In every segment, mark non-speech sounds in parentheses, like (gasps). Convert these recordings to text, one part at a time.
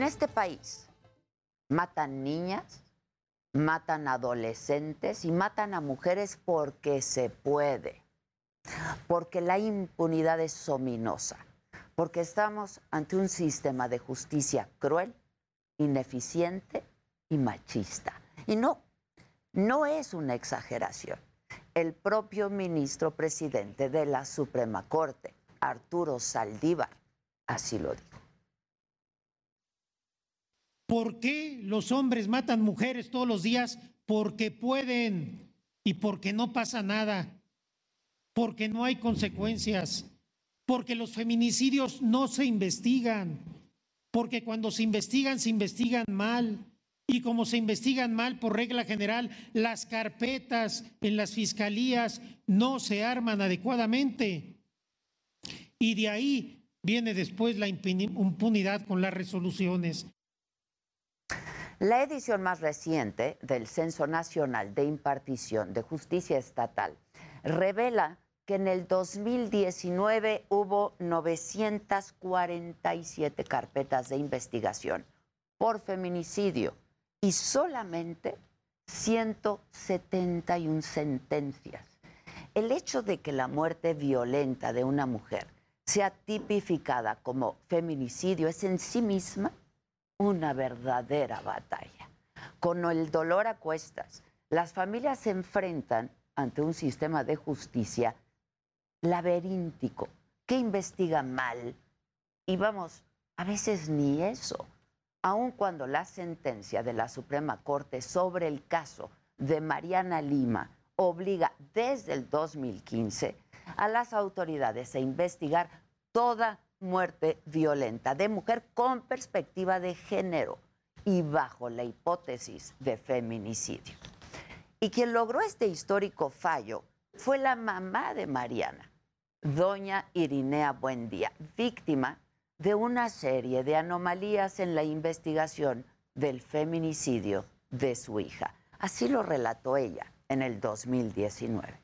En este país matan niñas, matan adolescentes y matan a mujeres porque se puede, porque la impunidad es ominosa, porque estamos ante un sistema de justicia cruel, ineficiente y machista. Y no, no es una exageración. El propio ministro presidente de la Suprema Corte, Arturo Saldívar, así lo dijo. ¿Por qué los hombres matan mujeres todos los días? Porque pueden y porque no pasa nada, porque no hay consecuencias, porque los feminicidios no se investigan, porque cuando se investigan se investigan mal. Y como se investigan mal por regla general, las carpetas en las fiscalías no se arman adecuadamente. Y de ahí viene después la impunidad con las resoluciones. La edición más reciente del Censo Nacional de Impartición de Justicia Estatal revela que en el 2019 hubo 947 carpetas de investigación por feminicidio y solamente 171 sentencias. El hecho de que la muerte violenta de una mujer sea tipificada como feminicidio es en sí misma una verdadera batalla. Con el dolor a cuestas, las familias se enfrentan ante un sistema de justicia laberíntico que investiga mal. Y vamos, a veces ni eso. Aun cuando la sentencia de la Suprema Corte sobre el caso de Mariana Lima obliga desde el 2015 a las autoridades a investigar toda muerte violenta de mujer con perspectiva de género y bajo la hipótesis de feminicidio. Y quien logró este histórico fallo fue la mamá de Mariana, doña Irinea Buendía, víctima de una serie de anomalías en la investigación del feminicidio de su hija. Así lo relató ella en el 2019.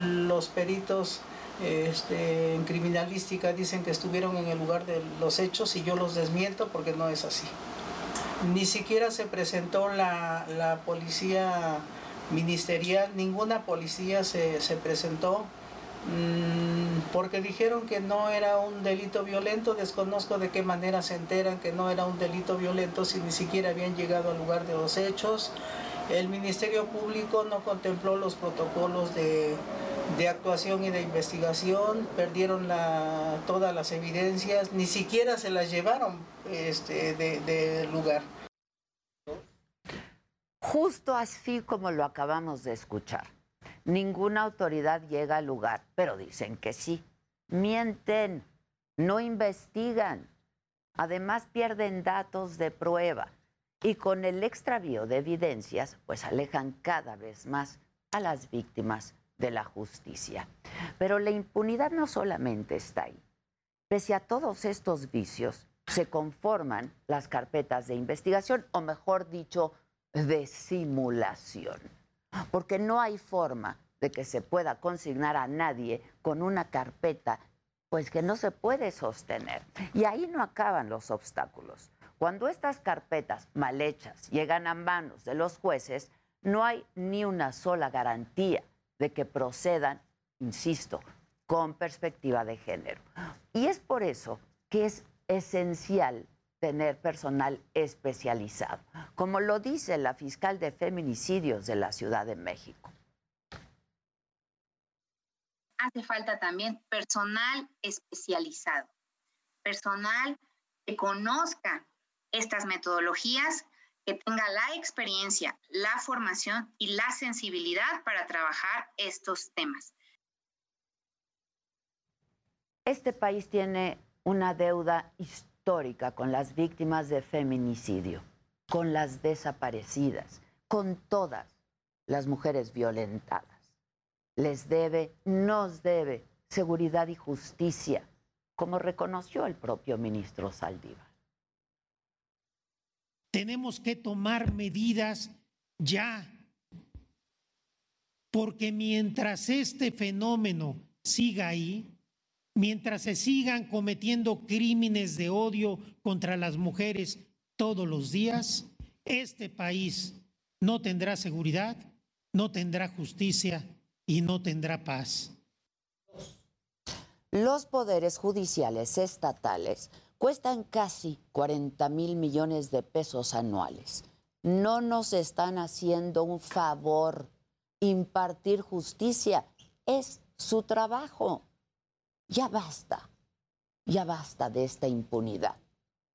Los peritos este, en criminalística dicen que estuvieron en el lugar de los hechos y yo los desmiento porque no es así. Ni siquiera se presentó la, policía ministerial, ninguna policía se, se presentó mm, porque dijeron que no era un delito violento, desconozco de qué manera se enteran que no era un delito violento si ni siquiera habían llegado al lugar de los hechos. El Ministerio Público no contempló los protocolos de, de actuación y de investigación, perdieron todas las evidencias, ni siquiera se las llevaron este, del de lugar. Justo así como lo acabamos de escuchar. Ninguna autoridad llega al lugar, pero dicen que sí. Mienten, no investigan. Además pierden datos de prueba y con el extravío de evidencias, pues alejan cada vez más a las víctimas de la justicia. Pero la impunidad no solamente está ahí. Pese a todos estos vicios, se conforman las carpetas de investigación, o mejor dicho, de simulación. Porque no hay forma de que se pueda consignar a nadie con una carpeta, pues que no se puede sostener. Y ahí no acaban los obstáculos. Cuando estas carpetas mal hechas llegan a manos de los jueces, no hay ni una sola garantía de que procedan, insisto, con perspectiva de género. Y es por eso que es esencial tener personal especializado, como lo dice la fiscal de feminicidios de la Ciudad de México. Hace falta también personal especializado, personal que conozca estas metodologías que tenga la experiencia, la formación y la sensibilidad para trabajar estos temas. Este país tiene una deuda histórica con las víctimas de feminicidio, con las desaparecidas, con todas las mujeres violentadas. Les debe, nos debe seguridad y justicia, como reconoció el propio ministro Saldívar. Tenemos que tomar medidas ya, porque mientras este fenómeno siga ahí, mientras se sigan cometiendo crímenes de odio contra las mujeres todos los días, este país no tendrá seguridad, no tendrá justicia y no tendrá paz. Los poderes judiciales estatales cuestan casi 40 mil millones de pesos anuales. No nos están haciendo un favor. Impartir justicia es su trabajo. Ya basta, ya basta de esta impunidad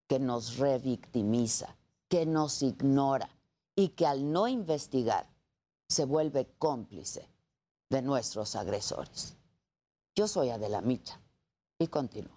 que nos revictimiza, que nos ignora y que al no investigar se vuelve cómplice de nuestros agresores. Yo soy Adela Micha y continúo.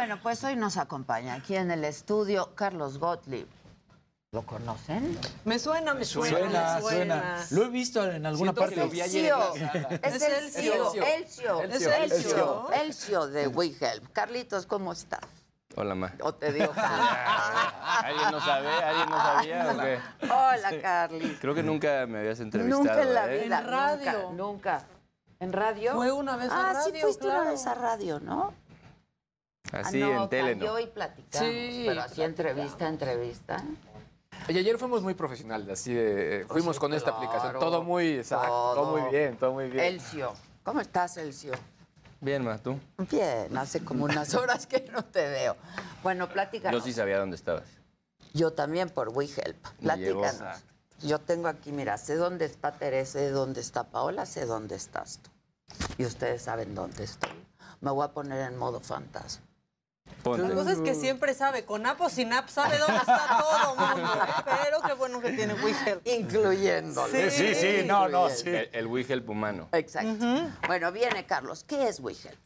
Bueno, pues hoy nos acompaña aquí en el estudio Carlos Gottlieb. ¿Lo conocen? Me suena, me suena. Suena, me suena. Lo he visto en alguna Siento parte. que lo vi ayer. Es Elcio. Elcio. Elcio. Es Elcio. De WeHelp. Carlitos, ¿cómo estás? Hola, ma. ¿O te digo (laughs) ¿Alguien no sabe? ¿Alguien no sabía o qué? Hola, Carlitos. Creo que nunca me habías entrevistado, Nunca en la ¿eh? vida. En radio. Nunca, nunca. ¿En radio? Fue una vez en ah, sí radio, fuiste una claro. vez a radio, ¿no? Así ah, no, en tele, ¿no? y platicamos. Sí, pero así entrevista, entrevista. Y ayer fuimos muy profesionales, así de. Fuimos con esta aplicación. Todo muy exacto, todo. Todo. muy bien, todo muy bien. Elcio. ¿Cómo estás, Elcio? Bien, ma, ¿tú? Bien, hace como unas horas que no te veo. Bueno, platícanos. Yo sí sabía dónde estabas. Yo también por WeHelp. Platícanos. Yo tengo aquí, mira, sé dónde está Teresa, sé dónde está Paola, sé dónde estás tú. Y ustedes saben dónde estoy. Me voy a poner en modo fantasma. Ponte. La cosa es que siempre sabe, con app o sin app sabe dónde está todo mundo. ¿eh? Pero qué bueno que tiene WeHelp. Incluyéndolo. Sí, sí, sí, no, no, sí. El, el WeHelp humano. Exacto. Bueno, viene Carlos. ¿Qué es WeHelp?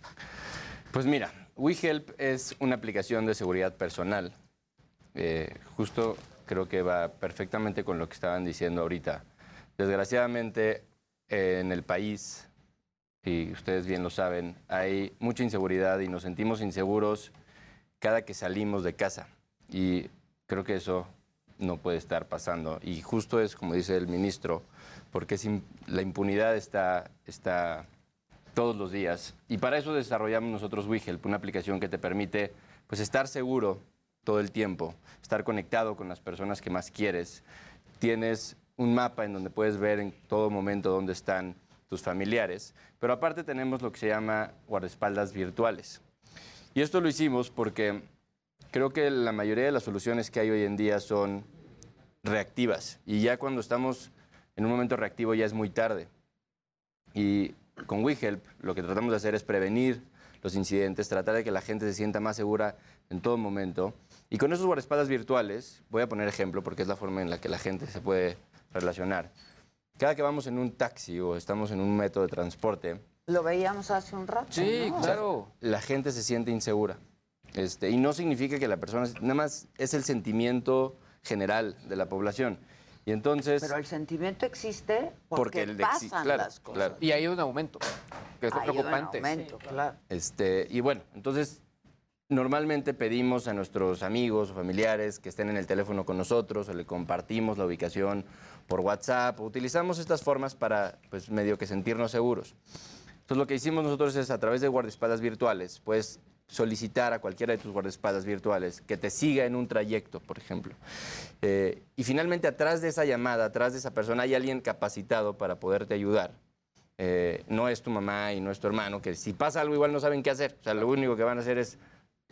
Pues mira, WeHelp es una aplicación de seguridad personal. Eh, justo creo que va perfectamente con lo que estaban diciendo ahorita. Desgraciadamente, eh, en el país, y ustedes bien lo saben, hay mucha inseguridad y nos sentimos inseguros cada que salimos de casa. Y creo que eso no puede estar pasando. Y justo es como dice el ministro, porque la impunidad está, está todos los días. Y para eso desarrollamos nosotros WeHelp, una aplicación que te permite pues, estar seguro todo el tiempo, estar conectado con las personas que más quieres. Tienes un mapa en donde puedes ver en todo momento dónde están tus familiares, pero aparte tenemos lo que se llama guardaespaldas virtuales. Y esto lo hicimos porque creo que la mayoría de las soluciones que hay hoy en día son reactivas y ya cuando estamos en un momento reactivo ya es muy tarde. Y con WeHelp lo que tratamos de hacer es prevenir los incidentes, tratar de que la gente se sienta más segura en todo momento. Y con esos guardaespaldas virtuales, voy a poner ejemplo porque es la forma en la que la gente se puede relacionar. Cada que vamos en un taxi o estamos en un método de transporte, Lo veíamos hace un rato. Sí, ¿no? claro. la gente se siente insegura. Este, y no significa que la persona, nada más es el sentimiento general de la población. Y entonces, Pero el sentimiento existe porque, el pasan claro, las cosas. claro. Y hay un aumento, que es un preocupante. claro. Este, y bueno, entonces normalmente pedimos a nuestros amigos o familiares que estén en el teléfono con nosotros o le compartimos la ubicación por WhatsApp utilizamos estas formas para pues medio que sentirnos seguros. Entonces lo que hicimos nosotros es a través de guardaespaldas virtuales, pues solicitar a cualquiera de tus guardaespaldas virtuales que te siga en un trayecto, por ejemplo. Eh, y finalmente atrás de esa llamada, atrás de esa persona hay alguien capacitado para poderte ayudar eh, no es tu mamá y no es tu hermano, que si pasa algo igual no saben qué hacer. O sea, lo único que van a hacer es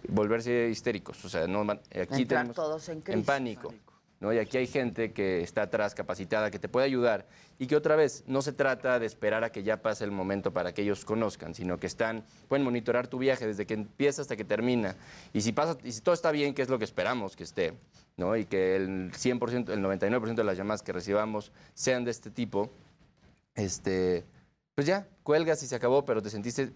volverse histéricos. O sea, no van- aquí Entrar tenemos todos en crisis. pánico. ¿No? Y aquí hay gente que está atrás, capacitada, que te puede ayudar y que otra vez no se trata de esperar a que ya pase el momento para que ellos conozcan, sino que están, pueden monitorar tu viaje desde que empieza hasta que termina. Y si, pasa, y si todo está bien, que es lo que esperamos que esté, ¿no? y que el 100%, el 99% de las llamadas que recibamos sean de este tipo, este, pues ya, cuelgas y se acabó, pero te sentiste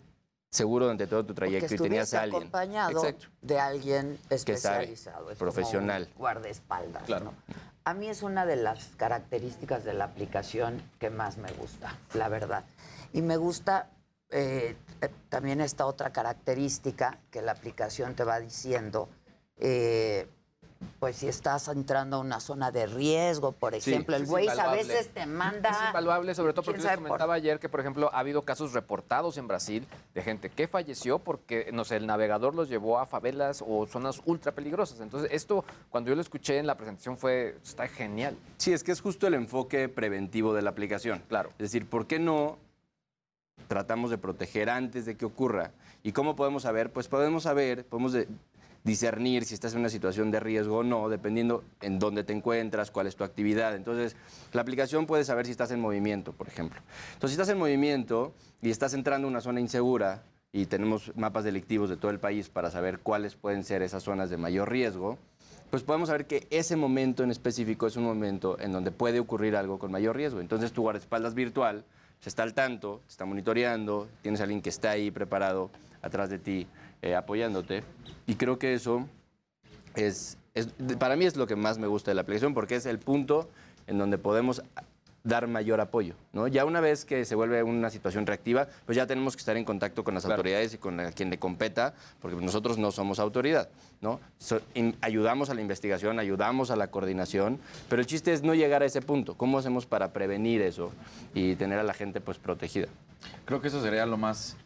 seguro durante todo tu trayecto y tenías a alguien. acompañado Exacto. de alguien sabe, especializado. es como profesional. un guardaespaldas. Claro. ¿no? A mí es una de las características de la aplicación que más me gusta, la verdad. Y me gusta eh, eh, también esta otra característica que la aplicación te va diciendo. eh, pues si estás entrando a una zona de riesgo, por Sí, ejemplo, el Waze a veces te manda... Es invaluable, sobre todo ¿quién porque les por- comentaba ayer que, por ejemplo, ha habido casos reportados en Brasil de gente que falleció porque, no sé, el navegador los llevó a favelas o zonas ultra peligrosas. Entonces, esto, cuando yo lo escuché en la presentación, fue, está genial. Sí, es que es justo el enfoque preventivo de la aplicación. Claro. Es decir, ¿por qué no tratamos de proteger antes de que ocurra? ¿Y cómo podemos saber? Pues podemos saber, podemos de- discernir si estás en una situación de riesgo o no, dependiendo en dónde te encuentras, cuál es tu actividad. Entonces, la aplicación puede saber si estás en movimiento, por ejemplo. Entonces, si estás en movimiento y estás entrando a una zona insegura, y tenemos mapas delictivos de todo el país para saber cuáles pueden ser esas zonas de mayor riesgo, pues podemos saber que ese momento en específico es un momento en donde puede ocurrir algo con mayor riesgo. Entonces tu guardaespaldas virtual se está al tanto, te está monitoreando, tienes a alguien que está ahí preparado atrás de ti, eh, apoyándote. Y creo que eso es, es- para mí es lo que más me gusta de la aplicación porque es el punto en donde podemos dar mayor apoyo. ¿no? Ya una vez que se vuelve una situación reactiva, pues ya tenemos que estar en contacto con las autoridades y con a quien le competa, porque nosotros no somos autoridad. ¿no? So- in- ayudamos a la investigación, ayudamos a la coordinación, pero el chiste es no llegar a ese punto. ¿Cómo hacemos para prevenir eso y tener a la gente pues protegida? Creo que eso sería lo más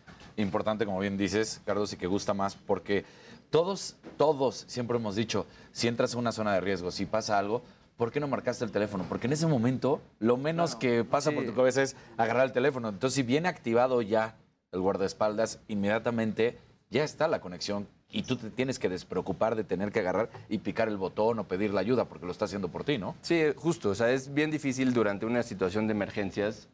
importante, como bien dices, Carlos, y que gusta más, porque todos, todos siempre hemos dicho, si entras en una zona de riesgo, si pasa algo, ¿por qué no marcaste el teléfono? Porque en ese momento lo menos que pasa por tu cabeza es agarrar el teléfono. Entonces, si viene activado ya el guardaespaldas, inmediatamente ya está la conexión y tú te tienes que despreocupar de tener que agarrar y picar el botón o pedir la ayuda porque lo está haciendo por ti, ¿no? Sí, justo. O sea, es bien difícil durante una situación de emergencias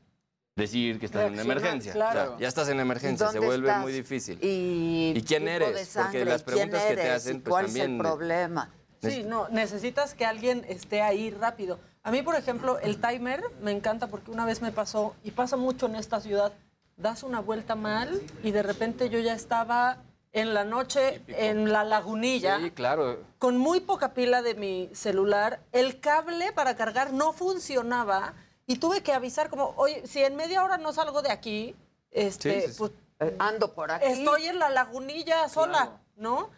decir que estás en una Reaccionar, emergencia. claro. O sea, ya estás en emergencia, se ¿Dónde vuelve estás? muy difícil. Y, ¿Y quién tipo eres? de Porque las preguntas ¿quién que te hacen, ¿Y pues, ¿Cuál también- es el problema? Sí, no, necesitas que alguien esté ahí rápido. A mí, por ejemplo, el timer me encanta porque una vez me pasó, y pasa mucho en esta ciudad, das una vuelta mal y de repente yo ya estaba en la noche en la lagunilla Sí, claro. con muy poca pila de mi celular, el cable para cargar no funcionaba y tuve que avisar como, oye, si en media hora no salgo de aquí, este, Sí, sí, sí. pues Eh, Ando por aquí. estoy en la lagunilla sola, ¿no?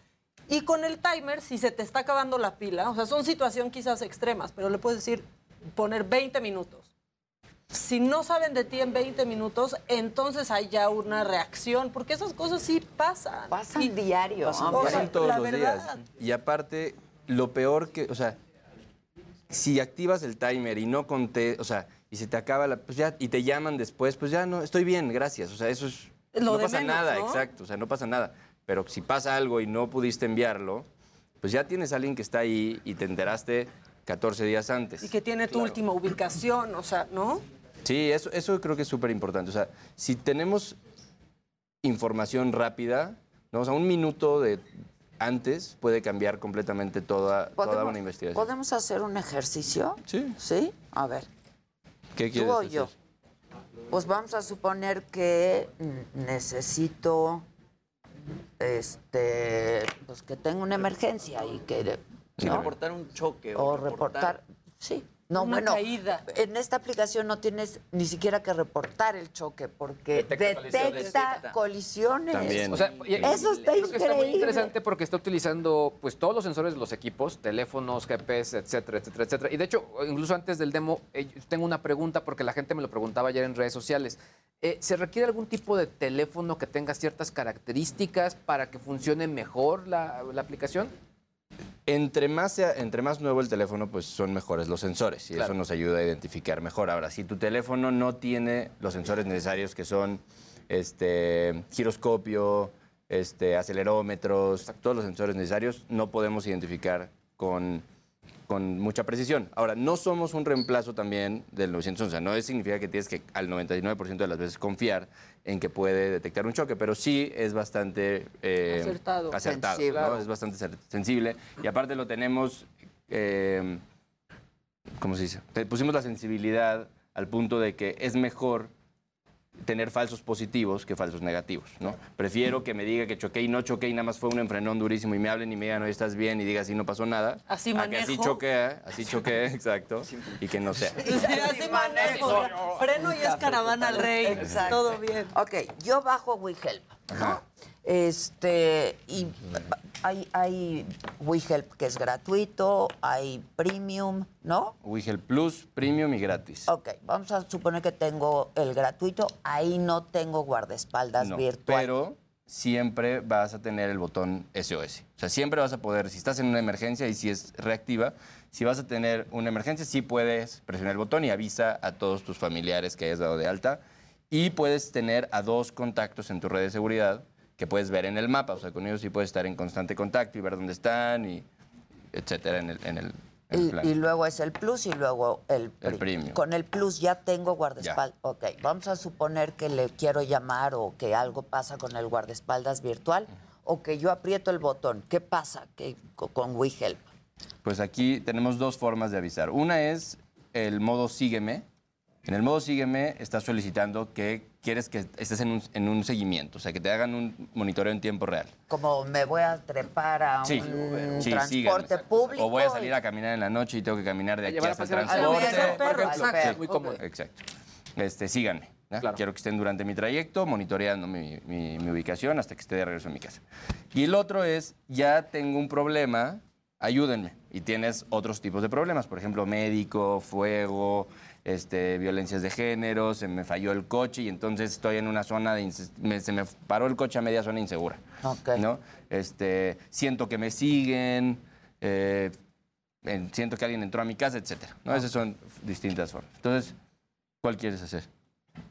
Y con el timer, si se te está acabando la pila, o sea, son situaciones quizás extremas, pero le puedes decir, poner 20 minutos. Si no saben de ti en 20 minutos, entonces hay ya una reacción, porque esas cosas sí pasan. Pasan diario. Pasan hombre. Pasan todos la los verdad. días. Y aparte, lo peor que, o sea, si activas el timer y no conté, o sea, y se te acaba la, pues ya, y te llaman después, pues ya no, estoy bien, gracias. O sea, eso es, Lo no de pasa menos, nada, ¿no? exacto, o sea, no pasa nada. Pero si pasa algo y no pudiste enviarlo, pues ya tienes a alguien que está ahí y te enteraste 14 días antes. Y que tiene tu última ubicación, o sea, ¿no? Sí, eso, eso creo que es súper importante. O sea, si tenemos información rápida, ¿no? o sea, un minuto de antes puede cambiar completamente toda, toda ¿Podemos- una investigación. ¿Podemos hacer un ejercicio? Sí. ¿Sí? A ver. ¿Qué ¿Tú quieres o hacer? yo? Pues vamos a suponer que necesito, este, pues que tengo una emergencia y que... Reportar un choque. O reportar, sí. No, Una bueno, caída. en esta aplicación no tienes ni siquiera que reportar el choque porque Detecta detecta, colisiones. colisiones. También. O sea, y- Eso está creo que está muy increíble. interesante porque está utilizando pues todos los sensores de los equipos, teléfonos, GPS, etcétera, etcétera, etcétera. Y de hecho, incluso antes del demo, eh, tengo una pregunta porque la gente me lo preguntaba ayer en redes sociales. Eh, ¿Se requiere algún tipo de teléfono que tenga ciertas características para que funcione mejor la, la aplicación? Entre más, sea- entre más nuevo el teléfono, pues son mejores los sensores y Claro. eso nos ayuda a identificar mejor. Ahora, si tu teléfono no tiene los sensores necesarios que son este, giroscopio, este, acelerómetros, todos los sensores necesarios, no podemos identificar con, con mucha precisión. Ahora, no somos un reemplazo también del 911, o sea, no significa que tienes que al 99% de las veces confiar en que puede detectar un choque, pero sí es bastante eh, Acertado. acertado, Sensible. ¿no? Es bastante sensible. Y aparte lo tenemos, eh, ¿cómo se dice? Te- pusimos la sensibilidad al punto de que es mejor tener falsos positivos que falsos negativos, ¿no? Prefiero que me diga que choqué y no choqué y nada más fue un enfrenón durísimo y me hablen y me digan, no estás bien y diga así no pasó nada. Así a que así manejo. choqué, así choqué, (laughs) exacto, y que no sea. Sí, así manejo. Freno y es caravana al rey. Exacto. Todo bien. Ok, yo bajo WeHelp, ¿no? Este, y hay, hay WeHelp que es gratuito, hay premium, ¿no? Wigel Plus, Premium y gratis. Ok, vamos a suponer que tengo el gratuito, ahí no tengo guardaespaldas No, virtual. Pero siempre vas a tener el botón SOS. O sea, siempre vas a poder, si estás en una emergencia y si es reactiva, si vas a tener una emergencia, sí puedes presionar el botón y avisa a todos tus familiares que hayas dado de alta. Y puedes tener a dos contactos en tu red de seguridad que puedes ver en el mapa. O sea, con ellos sí puedes estar en constante contacto y ver dónde están y etcétera en el, en el, Y, plan. y luego es el plus y luego el, El premium. Con el plus ya tengo guardaespaldas. Ok, vamos a suponer que le quiero llamar o que algo pasa con el guardaespaldas virtual o que yo aprieto el botón. ¿Qué pasa con WeHelp? Pues aquí tenemos dos formas de avisar. Una es el modo sígueme. En el modo sígueme estás solicitando que quieres que estés en un, en un seguimiento, o sea, que te hagan un monitoreo en tiempo real. Como me voy a trepar a Sí, un sí, transporte sígueme. público. O voy a salir a caminar en la noche y tengo que caminar de aquí hasta el pasear al perro, transporte. por ejemplo. Exacto, muy cómodo. Exacto. Este, síganme. Quiero que estén durante mi trayecto, monitoreando mi, mi- mi ubicación hasta que esté de regreso a mi casa. Y el otro es, ya tengo un problema, ayúdenme. Y tienes otros tipos de problemas, por ejemplo, médico, fuego, este, violencias de género, se me falló el coche y entonces estoy en una zona de... me- se me paró el coche a media zona insegura. Ok. ¿no? Este, siento que me siguen, eh, en- siento que alguien entró a mi casa, etcétera. ¿no? Esas son distintas formas. Entonces, ¿cuál quieres hacer?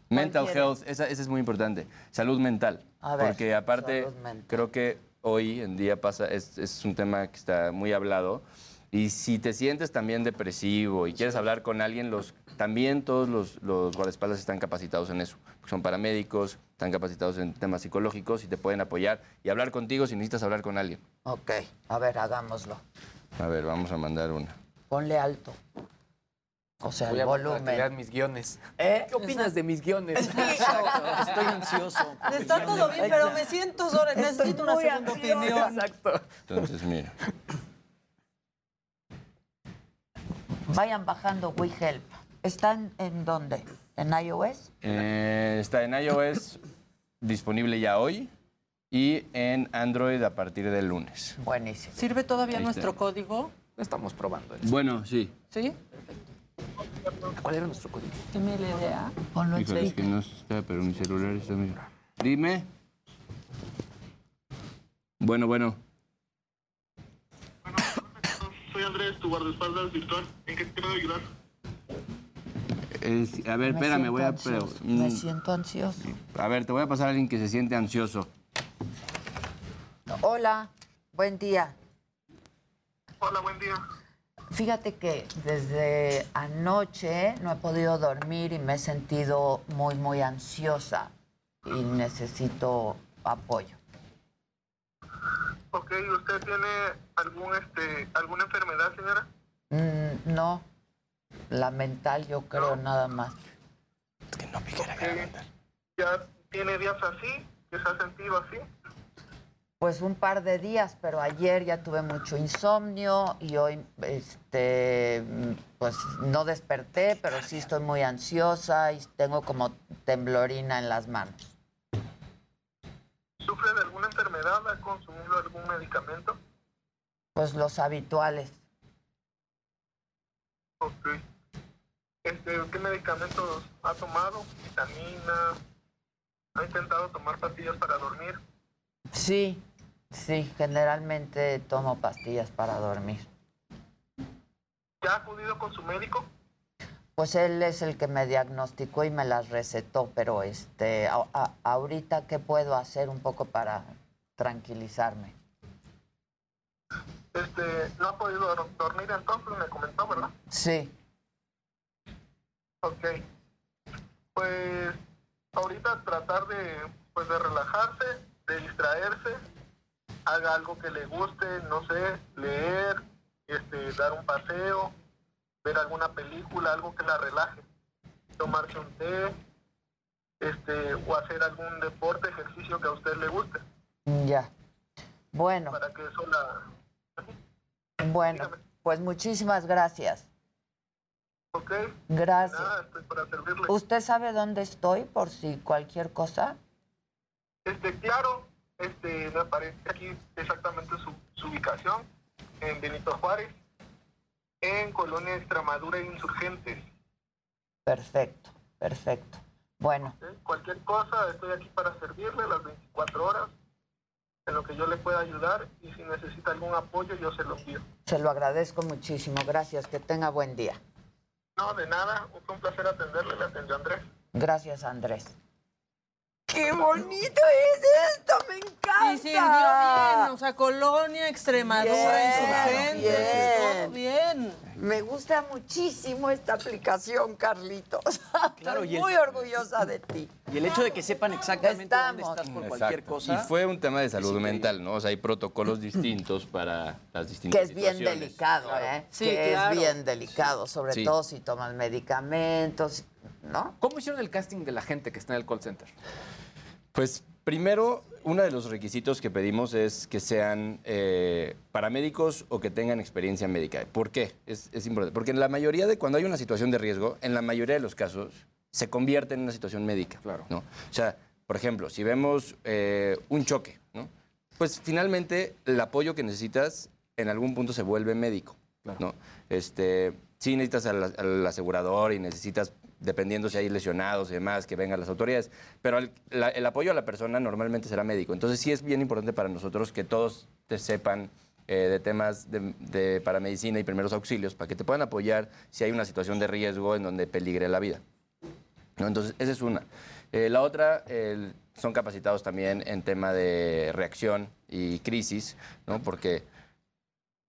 Mental quieres? health, esa, esa es muy importante. Salud mental. A ver, porque aparte, creo que hoy en día pasa, es, es un tema que está muy hablado. Y si te sientes también depresivo y quieres hablar con alguien, los, también todos los, los guardaespaldas están capacitados en eso. Son paramédicos, están capacitados en temas psicológicos y te pueden apoyar y hablar contigo si necesitas hablar con alguien. Ok, a ver, hagámoslo. A ver, vamos a mandar una. Ponle alto. O sea, Voy el a volumen. mis guiones. ¿Eh? ¿Qué opinas de mis guiones? (laughs) Estoy ansioso. Está todo bien, pero me siento sola. Necesito una segunda ansiosa. opinión. Exacto. Entonces, mira. Vayan bajando WeHelp. ¿Están en dónde? ¿En iOS? Eh, está en iOS disponible ya hoy y en Android a partir del lunes. Buenísimo. ¿Sirve todavía Ahí nuestro está. código? Estamos probando. Bueno, sí. ¿Sí? ¿Cuál era nuestro código? MLDA. Ponlo en Híjole, es que no está, pero mi celular está. Dime. Bueno, bueno. Soy Andrés, tu guardaespaldas virtual. ¿En qué te puedo ayudar? Es- a ver, Me espérame, voy a... ansioso, pero, Me mm, siento ansioso. a ver, te voy a pasar a alguien que se siente ansioso. Hola, buen día. Hola, buen día. Fíjate que desde anoche no he podido dormir y me he sentido muy, muy ansiosa y necesito apoyo. Ok, ¿usted tiene algún, este, alguna enfermedad, señora? Mm, no, la mental yo creo nada más. ¿Ya tiene días así? ¿Que se ha sentido así? Pues un par de días, pero ayer ya tuve mucho insomnio y hoy, este, pues no desperté, pero sí estoy muy ansiosa y tengo como temblorina en las manos. ¿Sufre de alguna enfermedad? ¿Ha consumido algún medicamento? Pues los habituales. Ok. Este, ¿Qué medicamentos ha tomado? ¿Vitamina? ¿Ha intentado tomar pastillas para dormir? Sí, Sí, generalmente tomo pastillas para dormir. ¿Ya ha acudido con su médico? Pues él es el que me diagnosticó y me las recetó, pero este, a- a- ahorita qué puedo hacer un poco para tranquilizarme. Este, no ha podido dor- dormir entonces, me comentó, ¿verdad? Sí, Ok. Pues ahorita tratar de, pues, de relajarse, de distraerse, haga algo que le guste, no sé, leer, este, dar un paseo, ver alguna película, algo que la relaje, tomarse un té, este, o hacer algún deporte, ejercicio que a usted le guste, ya. Bueno, para que eso la... bueno, pues muchísimas gracias. Ok, Gracias. nada, estoy para servirle. ¿Usted sabe dónde estoy por si cualquier cosa? Este, claro, este, me aparece aquí exactamente su, su ubicación, en Benito Juárez, en Colonia Extremadura Insurgentes. Perfecto, perfecto. Bueno. Cualquier cosa, estoy aquí para servirle las 24 horas, en lo que yo le pueda ayudar, y si necesita algún apoyo, yo se lo envío. se lo agradezco muchísimo. Gracias, que tenga buen día. No, de nada, fue un placer atenderle, le atendió Andrés. Gracias, Andrés. ¡Qué bonito es esto! ¡Me encanta! Y sirvió bien, o sea, Colonia, Extremadura, Bien, insurgentes, todo bien. Me gusta muchísimo esta aplicación, Carlitos. (laughs) Claro, Estoy y el- muy orgullosa de ti. Y el hecho de que sepan exactamente dónde Estamos. estás por cualquier cosa. Y fue un tema de salud mental, ¿no? O sea, hay protocolos distintos para las distintas Que es bien delicado, ¿eh? Sí, que claro. es bien delicado, sobre Sí. todo si tomas medicamentos, ¿no? ¿Cómo hicieron el casting de la gente que está en el call center? Pues primero, uno de los requisitos que pedimos es que sean eh, paramédicos o que tengan experiencia médica. ¿Por qué? Es, es importante. Porque en la mayoría de, cuando hay una situación de riesgo, en la mayoría de los casos, se convierte en una situación médica. Claro. ¿no? O sea, por ejemplo, si vemos eh, un choque, ¿no? pues finalmente el apoyo que necesitas en algún punto se vuelve médico. ¿no? Este, sí necesitas al, al asegurador y necesitas, dependiendo si hay lesionados y demás, que vengan las autoridades, pero el, apoyo a la persona normalmente será médico. Entonces sí es bien importante para nosotros que todos te sepan eh, de temas de, de paramedicina y primeros auxilios para que te puedan apoyar si hay una situación de riesgo en donde peligre la vida. ¿no? Entonces, esa es una. Eh, la otra, son capacitados también en tema de reacción y crisis, ¿no? Porque,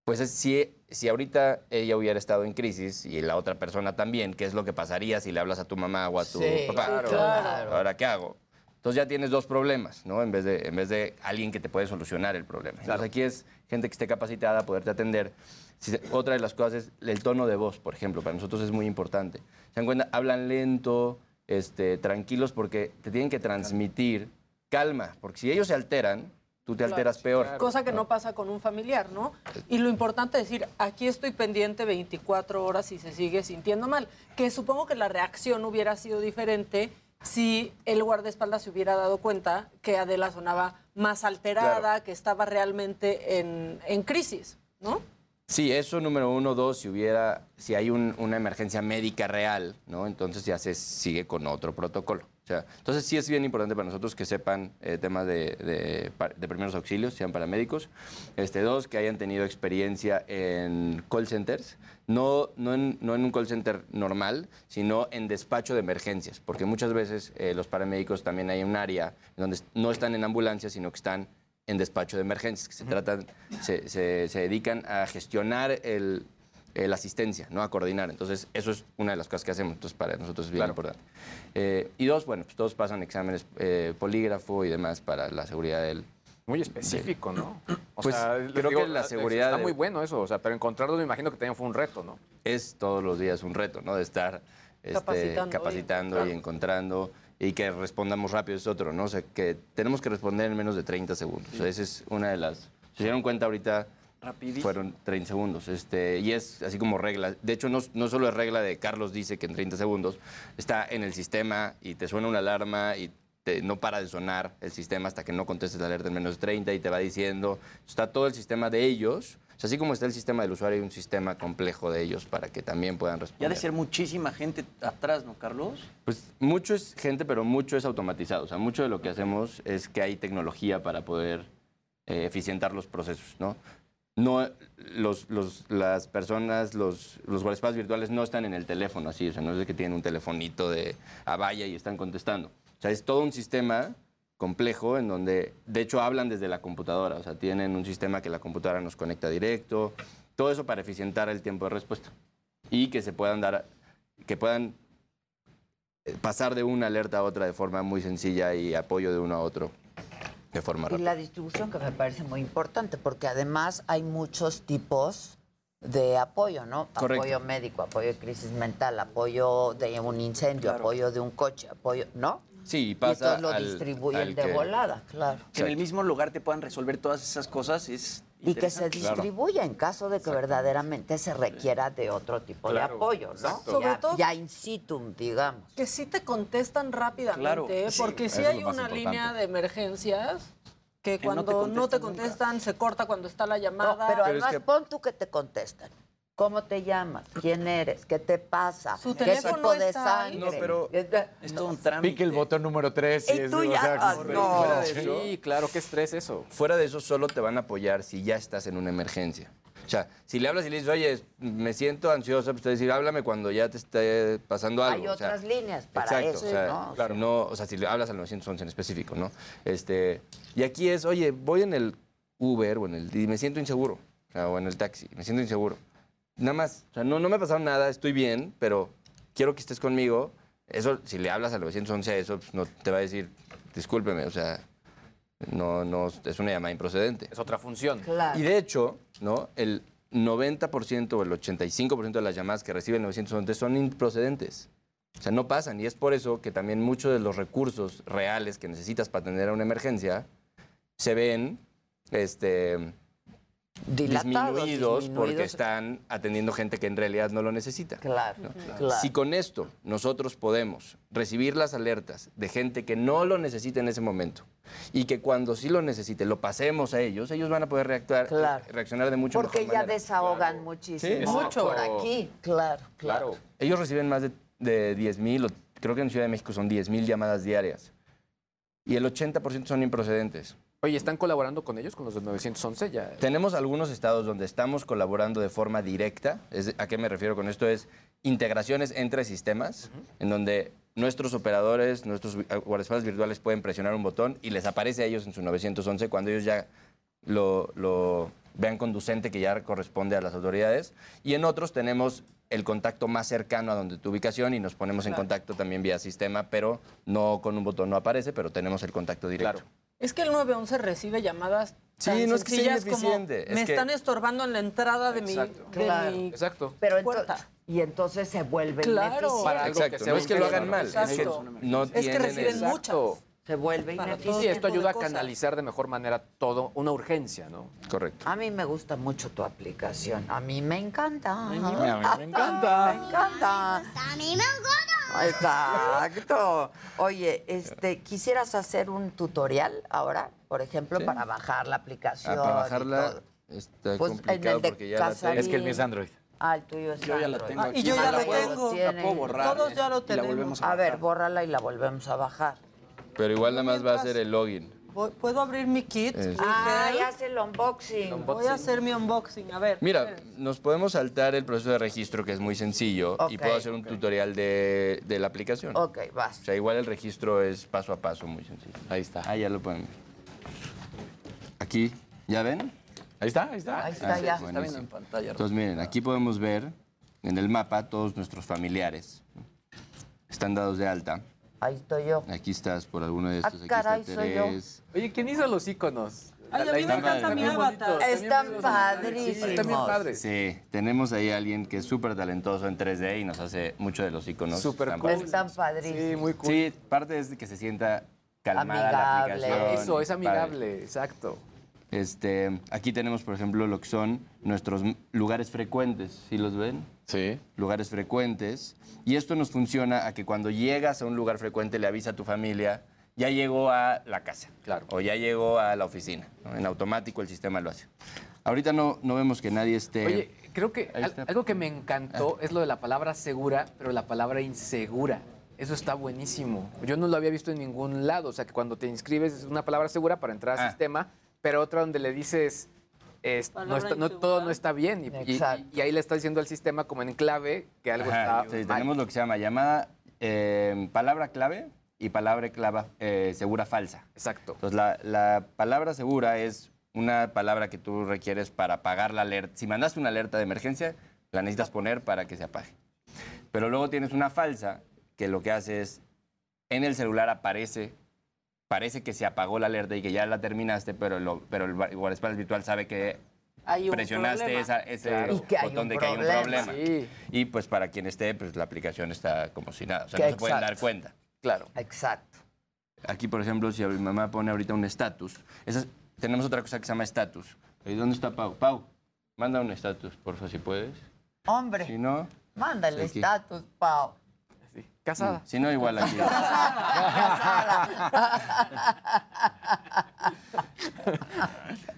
pues, es- si, si ahorita ella hubiera estado en crisis y la otra persona también, ¿qué es lo que pasaría si le hablas a tu mamá o a tu Sí, papá? sí, claro. ¿Ahora qué hago? Entonces ya tienes dos problemas, ¿no? En vez de, en vez de alguien que te puede solucionar el problema. Entonces aquí es gente que esté capacitada a poderte atender. Si se- otra de las cosas es el tono de voz, por ejemplo, para nosotros es muy importante. Se dan cuenta, hablan lento, este, tranquilos, porque te tienen que transmitir calma, porque si ellos se alteran, tú te alteras peor. Cosa que no pasa con un familiar, ¿no? Y lo importante es decir, aquí estoy pendiente 24 horas y se sigue sintiendo mal. Que supongo que la reacción hubiera sido diferente si el guardaespaldas se hubiera dado cuenta que Adela sonaba más alterada, Claro. que estaba realmente en, en crisis, ¿no? Sí, eso número uno, dos, si hubiera, si hay un- una emergencia médica real, ¿no? Entonces ya se sigue con otro protocolo. O sea, entonces sí es bien importante para nosotros que sepan eh, temas de, de pa- de primeros auxilios, sean paramédicos. Este, dos, que hayan tenido experiencia en call centers, no, no, en, no en un call center normal, sino en despacho de emergencias, porque muchas veces eh, los paramédicos también hay un área donde no están en ambulancia, sino que están en despacho de emergencias, que se tratan, se, se- se dedican a gestionar el, eh, la asistencia, ¿no? A coordinar. Entonces, eso es una de las cosas que hacemos. Entonces, para nosotros es bien importante. Eh, y dos, bueno, pues todos pasan exámenes eh, polígrafo y demás para la seguridad del... Muy específico, ¿no? O Pues, creo que la seguridad Está de- muy bueno eso, o sea, pero encontrarlo me imagino que también fue un reto, ¿no? Es todos los días un reto, ¿no? De estar este, Capacitando y capacitando y encontrando y que respondamos rápido es otro, ¿no? O sea, que tenemos que responder en menos de 30 segundos. O sea, esa es una de las... Si se dieron cuenta ahorita, Rapidísimo. fueron 30 segundos. Este, y es así como regla. De hecho, no, no solo es regla de Carlos dice que en 30 segundos está en el sistema y te suena una alarma y te- no para de sonar el sistema hasta que no contestes la alerta en menos de 30 y te va diciendo. Está todo el sistema de ellos. O sea, así como está el sistema del usuario, hay un sistema complejo de ellos para que también puedan Ya responder. de ser muchísima gente atrás, ¿no, Carlos? Pues mucho es gente, pero mucho es automatizado. O sea, mucho de lo que hacemos es que hay tecnología para poder eh, eficientar los procesos, ¿no? No, los, los- las personas, los, los guardaespaldas virtuales no están en el teléfono así, o sea, no es de que tienen un telefonito de a vaya y están contestando. O sea, es todo un sistema complejo en donde, de hecho, hablan desde la computadora, o sea, tienen un sistema que la computadora nos conecta directo, todo eso para eficientar el tiempo de respuesta y que se puedan dar, que puedan eh, pasar de una alerta a otra de forma muy sencilla y apoyo de uno a otro de forma Y rápida. la distribución que me parece muy importante, porque además hay muchos tipos de apoyo, ¿no? Correcto. Apoyo médico, apoyo de crisis mental, apoyo de un incendio, apoyo de un coche, apoyo, ¿no? Sí, Y pasa entonces lo al- distribuyen al de que- volada, claro. Que en el mismo lugar te puedan resolver todas esas cosas es Y que se distribuya en caso de que verdaderamente se requiera de otro tipo Claro, de apoyo, ¿no? exacto. Sobre ya, todo- ya in situ, digamos. Que sí te contestan rápidamente, Claro, ¿eh? sí, porque sí hay una importante. línea de emergencias que Que no te cuando no te contestan se corta cuando está la No, llamada. pero Pero es además que- pon tú que te contestan. ¿Cómo te llamas? ¿Quién eres? ¿Qué te pasa? Su ¿Qué teléfono tipo de sangre? No, pero- Es todo un trámite. Pique el botón número 3. Y tú ya- ah, no. fuera de eso, Sí, claro, qué estrés eso. Fuera de eso, solo te van a apoyar si ya estás en una emergencia. O sea, si le hablas y le dices, oye, me siento ansiosa, pues te decir, háblame cuando ya te esté pasando algo. Hay O sea, otras líneas para Exacto, eso, o sea, ¿no? claro, no, o sea, si le hablas al 911 en específico, ¿no? Este, y aquí es, oye, voy en el Uber o en el y me siento inseguro, o, sea, o en el taxi, me siento inseguro. Nada más, o sea, no, no me ha pasado nada, estoy bien, pero quiero que estés conmigo. Eso, si le hablas al 911 a eso, pues no te va a decir, discúlpeme, o sea, no, no, es una llamada improcedente. Es otra función. Claro. Y de hecho, ¿no? El 90% o el 85% de las llamadas que recibe el 911 son improcedentes. O sea, no pasan. Y es por eso que también muchos de los recursos reales que necesitas para atender a una emergencia se ven este, Dilatados, disminuidos, porque están atendiendo gente que en realidad no lo necesita. Claro, claro. Si con esto nosotros podemos recibir las alertas de gente que no lo necesita en ese momento y que cuando sí lo necesite lo pasemos a ellos, ellos van a poder reactuar, Claro. reaccionar de mucho Porque mejor ya manera. desahogan muchísimo Sí, mucho. por aquí. Claro, claro. Ellos reciben más de, de 10 mil, creo que en Ciudad de México son 10 mil llamadas diarias. Y el 80% son improcedentes. Oye, ¿están colaborando con ellos, con los del 911? Ya. Tenemos algunos estados donde estamos colaborando de forma directa. Es- ¿A qué me refiero con esto? Es integraciones entre sistemas, en donde nuestros operadores, nuestros vi- guardaespaldas virtuales pueden presionar un botón y les aparece a ellos en su 911 cuando ellos ya lo, lo vean conducente que ya corresponde a las autoridades. Y en otros tenemos el contacto más cercano a donde tu ubicación y nos ponemos en contacto también vía sistema, pero no con un botón no aparece, pero tenemos el contacto directo. Claro. Es que el 911 recibe llamadas Sí, tan no es que sea ineficiente, es me que- están estorbando en la entrada de mi, Exacto. de Claro. mi Exacto. Pero ento- puerta. y entonces se vuelve Claro. ineficiente. Para algo que Exacto, sea no es que lo hagan mal, es que no Es que reciben muchas. Se vuelve Para ineficiente. Sí, esto ayuda a canalizar de mejor manera todo, una urgencia, ¿no? Correcto. A mí me gusta mucho tu aplicación. A mí me encanta. A mí me encanta. (laughs) Me encanta. A mí me encanta. Exacto. Oye, este, ¿quisieras hacer un tutorial ahora, por ejemplo, Sí. para bajar la Ah, aplicación? para y bajarla está Pues, en complicado porque ya la tengo. Es que el mío es Android. Ah, el tuyo es Yo ya la Android. tengo Ah, y yo ya Ah, lo bueno, tengo. La puedo borrar. Todos ya lo Y la tenemos. volvemos A a ver, bajar. bórrala y la volvemos a bajar. Pero igual nada más va a ser el login. Voy- ¿Puedo abrir mi kit? Es- Ah, ya hace el unboxing. Voy a hacer mi unboxing. A ver. Mira, nos podemos saltar el proceso de registro que es muy sencillo y Ok. puedo hacer un tutorial de, de la aplicación. Ok, vas. O sea, igual el registro es paso a paso, muy sencillo. Ahí está. Ah, ya lo pueden ver. Aquí, ¿ya ven? Ahí está, ahí está. Ahí está ya. sí, Está viendo en pantalla. Entonces, miren, aquí podemos ver en el mapa todos nuestros familiares. Están dados de alta. Ahí estoy yo. Aquí estás por alguno de Ah, estos. Aquí caray, está soy yo. Oye, ¿quién hizo los iconos? Ay, a mí me encanta mi avatar. Están padrísimos. Están bien padres. Sí, tenemos ahí a alguien que es súper talentoso en 3D y nos hace mucho de los iconos. Súper cool. padres. Están padrísimos. Sí, muy cool. Sí, parte es de que se sienta calmada la Amigable. aplicación. Eso, es padre. amigable, exacto. Este, aquí tenemos, por ejemplo, lo que son nuestros lugares frecuentes. ¿Sí los ven? Sí. Lugares frecuentes. Y esto nos funciona a que cuando llegas a un lugar frecuente le avisa a tu familia, ya llegó a la casa. Claro. O ya llegó a la oficina. ¿no? En automático el sistema lo hace. Ahorita no, no vemos que nadie esté... Oye, creo que al- algo que me encantó es lo de la palabra segura, pero la palabra insegura. Eso está buenísimo. Yo no lo había visto en ningún lado. O sea, que cuando te inscribes es una palabra segura para entrar al Ah. sistema, pero otra donde le dices, es- no está- todo no está bien. Y, y- Exacto. y ahí le está diciendo al sistema como en clave que algo Ajá, está sí, mal. tenemos lo que se llama llamada eh, palabra clave y palabra clave eh, segura falsa. Exacto. Entonces, la, la palabra segura es una palabra que tú requieres para apagar la alerta. Si mandaste una alerta de emergencia, la necesitas poner para que se apague. Pero luego tienes una falsa que lo que hace es, en el celular aparece, parece que se apagó la alerta y que ya la terminaste, pero, lo- pero el guardaespaldas virtual sabe que Hay un presionaste esa- ese Claro. Botón de que hay un problema. Sí. Y pues para quien esté, pues la aplicación está como si nada. O sea, Que no se pueden dar cuenta. Claro. Exacto. Aquí, por ejemplo, si mi mamá pone ahorita un estatus, tenemos otra cosa que se llama estatus. ¿Y ¿Dónde está Pau? Pau, manda un estatus, porfa, si puedes. Hombre, Si no, mándale aquí. estatus, Pau. Sí. Casada. si no, igual aquí. (laughs)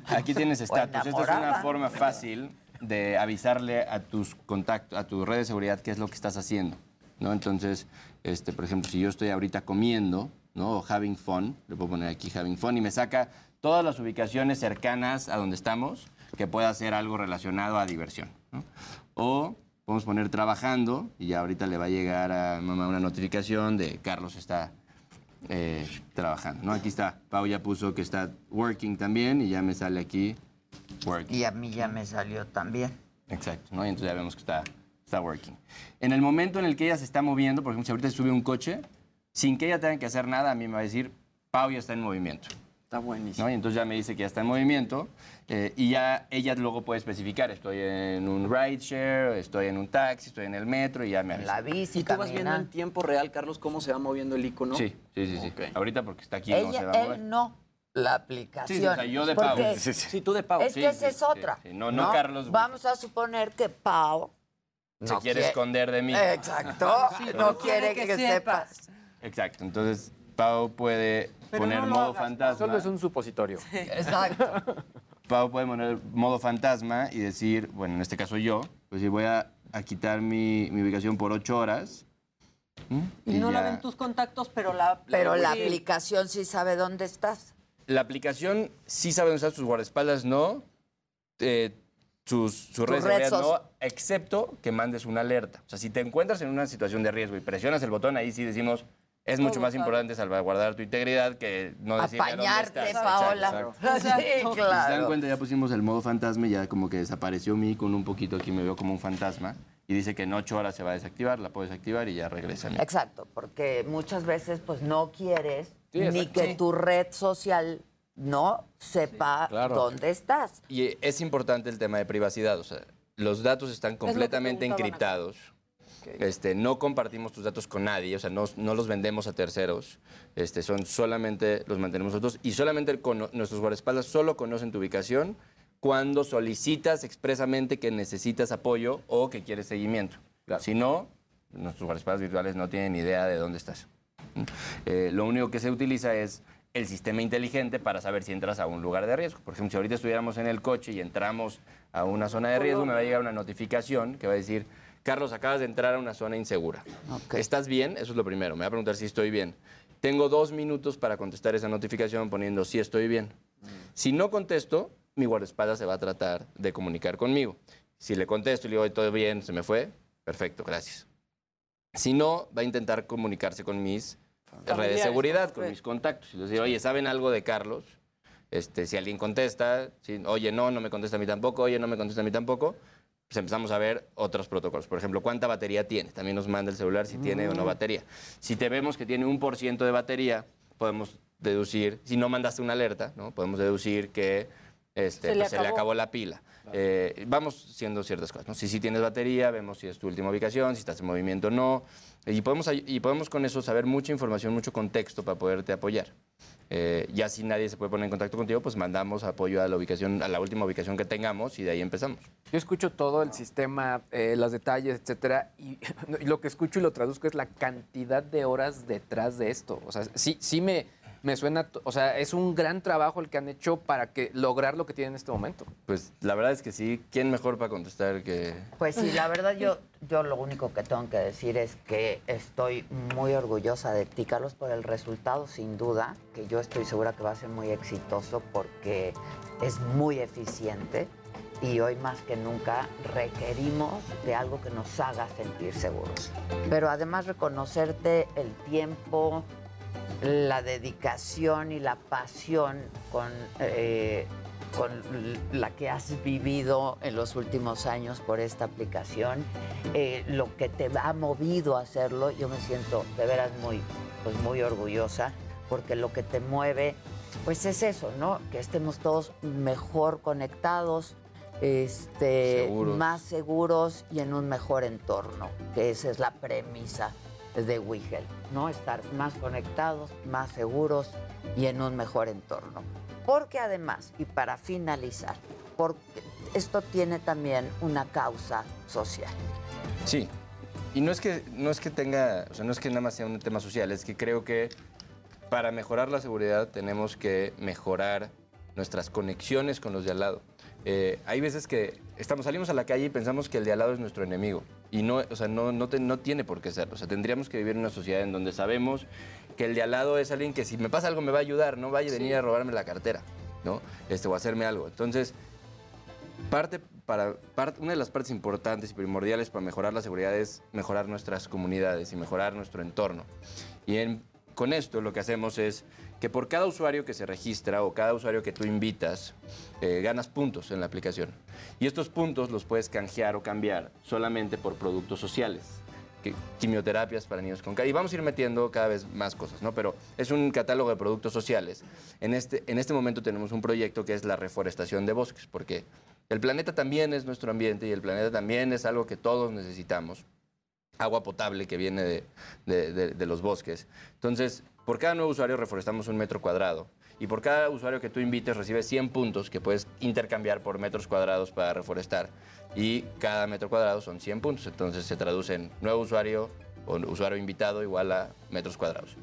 Aquí tienes estatus. Esta es una forma fácil de avisarle a tus contactos, a tu red de seguridad qué es lo que estás haciendo. ¿no? Entonces, este, por ejemplo, si yo estoy ahorita comiendo, ¿no? O having fun, le puedo poner aquí having fun y me saca todas las ubicaciones cercanas a donde estamos que pueda ser algo relacionado a diversión. ¿no? O podemos poner trabajando y ya ahorita le va a llegar a mamá una notificación de Carlos está eh, trabajando. ¿no? Aquí está, Pau ya puso que está working también y ya me sale aquí working. Y a mí ya me salió también. Exacto, ¿no? Y entonces ya vemos que está, está working. En el momento en el que ella se está moviendo, por ejemplo, si ahorita sube un coche, sin que ella tenga que hacer nada, a mí me va a decir, Pau ya está en movimiento. Está buenísimo. ¿no? Y entonces ya me dice que ya está en movimiento eh, y ya ella luego puede especificar, estoy en un rideshare, estoy en un taxi, estoy en el metro y ya me En avisa. la bici, ¿Y tú vas viendo en caminando. tiempo real, Carlos, cómo se va moviendo el icono? Sí, sí, sí, sí. Ahorita porque está aquí no se Ella, va a mover. él no, la aplicación. Sí, sí, o sea, yo de Pau. Sí, sí. Sí, tú de Pau. Es Sí, que sí, esa es otra. sí. No, no Carlos. Vamos a suponer que Pau se quiere esconder de mí. Exacto. no quiere que, sepas. Exacto, entonces Pau puede Pero poner no modo hagas, fantasma. Solo es un supositorio. Exacto. Pau puede poner modo fantasma y decir, bueno, en este caso yo, pues si voy a, a quitar mi, mi ubicación por ocho horas. Y no la ven tus contactos, pero la... Pero la sí. aplicación sí sabe dónde estás. La aplicación sí sabe dónde están sus guardaespaldas, no. eh, sus, su red de red seguridad, no, sos- excepto que mandes una alerta. O sea, si te encuentras en una situación de riesgo y presionas el botón, ahí sí decimos, es mucho Todo más sabe. importante salvaguardar tu integridad que no decirle a dónde Apañarte, estás. Paola. Exacto, (laughs) exacto. Sí, Si se dan claro. cuenta, ya pusimos el modo fantasma y ya como que desapareció mi con un poquito aquí, me veo como un fantasma. Y dice que en ocho horas se va a desactivar, la puedo desactivar y ya regresa a mí. Exacto, porque muchas veces pues no quieres Sí, ni que Sí. tu red social no sepa claro. dónde estás. Y es importante el tema de privacidad, o sea, los datos están completamente preguntaban Este, no compartimos tus datos con nadie, o sea, no, no los vendemos a terceros. Este, son solamente los mantenemos nosotros y solamente nuestros guardaespaldas solo conocen tu ubicación cuando solicitas expresamente que necesitas apoyo o que quieres seguimiento. Si no, nuestros guardaespaldas virtuales no tienen idea de dónde estás. Eh, lo único que se utiliza es el sistema inteligente para saber si entras a un lugar de riesgo. Por ejemplo, si ahorita estuviéramos en el coche y entramos a una zona de riesgo, me va a llegar una notificación que va a decir, Carlos, acabas de entrar a una zona insegura. ¿Estás bien? Eso es lo primero. Me va a preguntar si estoy bien. Tengo dos minutos para contestar esa notificación poniendo si estoy bien. Si no contesto, mi guardaespaldas se va a tratar de comunicar conmigo. Si le contesto y le digo, todo bien, se me fue, perfecto, gracias. Si no, va a intentar comunicarse con mis redes de seguridad, con mis contactos. Y les digo, oye, ¿saben algo de Carlos? Este, si alguien contesta, si, oye, no, no me contesta a mí tampoco, oye, no me contesta a mí tampoco, pues empezamos a ver otros protocolos. Por ejemplo, ¿cuánta batería tiene? También nos manda el celular si tiene o no Mm. batería. Si te vemos que tiene un por ciento de batería, podemos deducir, si no mandaste una alerta, ¿no? podemos deducir que este, Se le pues, se le acabó. la pila. Eh, vamos siendo ciertas cosas. ¿no? Si sí tienes batería, vemos si es tu última ubicación, si estás en movimiento o no. Y podemos, y podemos con eso saber mucha información, mucho contexto para poderte apoyar. Eh, ya si nadie se puede poner en contacto contigo, pues mandamos apoyo a la ubicación, a la última ubicación que tengamos y de ahí empezamos. Yo escucho todo el sistema, eh, los detalles, etcétera, y, y (laughs) lo que escucho y lo traduzco es la cantidad de horas detrás de esto. O sea, sí, sí me, me suena, o sea, es un gran trabajo el que han hecho para que lograr lo que tienen en este momento. Pues la verdad es que sí. ¿Quién mejor para contestar que Pues sí, la verdad yo, yo lo único que tengo que decir es que estoy muy orgullosa de ti, Carlos, por el resultado, sin duda, que yo estoy segura que va a ser muy exitoso porque es muy eficiente y hoy más que nunca requerimos de algo que nos haga sentir seguros. Pero además reconocerte el tiempo, la dedicación y la pasión con, eh, con la que has vivido en los últimos años por esta aplicación, eh, lo que te ha movido a hacerlo, yo me siento de veras muy, pues muy orgullosa, porque lo que te mueve, pues es eso, ¿no? Que estemos todos mejor conectados, este, Seguros. más seguros y en un mejor entorno, que esa es la premisa de Wigel, ¿no? Estar más conectados, más seguros y en un mejor entorno. Porque además, y para finalizar, porque esto tiene también una causa social. Sí. Y no es que no es que tenga, o sea, no es que nada más sea un tema social, es que creo que para mejorar la seguridad tenemos que mejorar nuestras conexiones con los de al lado. Eh, hay veces que estamos, salimos a la calle y pensamos que el de al lado es nuestro enemigo. Y no, o sea, no, no, te- no tiene por qué serlo. O sea, tendríamos que vivir en una sociedad en donde sabemos que el de al lado es alguien que si me pasa algo me va a ayudar, no vaya a venir a robarme la cartera, ¿no? Este, o hacerme algo. Entonces, Parte para, par- una de las partes importantes y primordiales para mejorar la seguridad es mejorar nuestras comunidades y mejorar nuestro entorno. Y en- con esto lo que hacemos es que por cada usuario que se registra o cada usuario que tú invitas, eh, ganas puntos en la aplicación. Y estos puntos los puedes canjear o cambiar solamente por productos sociales. quimioterapias para niños con cáncer. Y vamos a ir metiendo cada vez más cosas, ¿no? Pero es un catálogo de productos sociales. En este, en este momento tenemos un proyecto que es la reforestación de bosques, porque el planeta también es nuestro ambiente y el planeta también es algo que todos necesitamos. Agua potable que viene de los bosques. Entonces, por cada nuevo usuario reforestamos un metro cuadrado. Y por cada usuario que tú invites recibes 100 puntos que puedes intercambiar por metros cuadrados para reforestar. Y cada metro cuadrado son 100 puntos. Entonces se traduce en nuevo usuario o usuario invitado igual a metros cuadrados.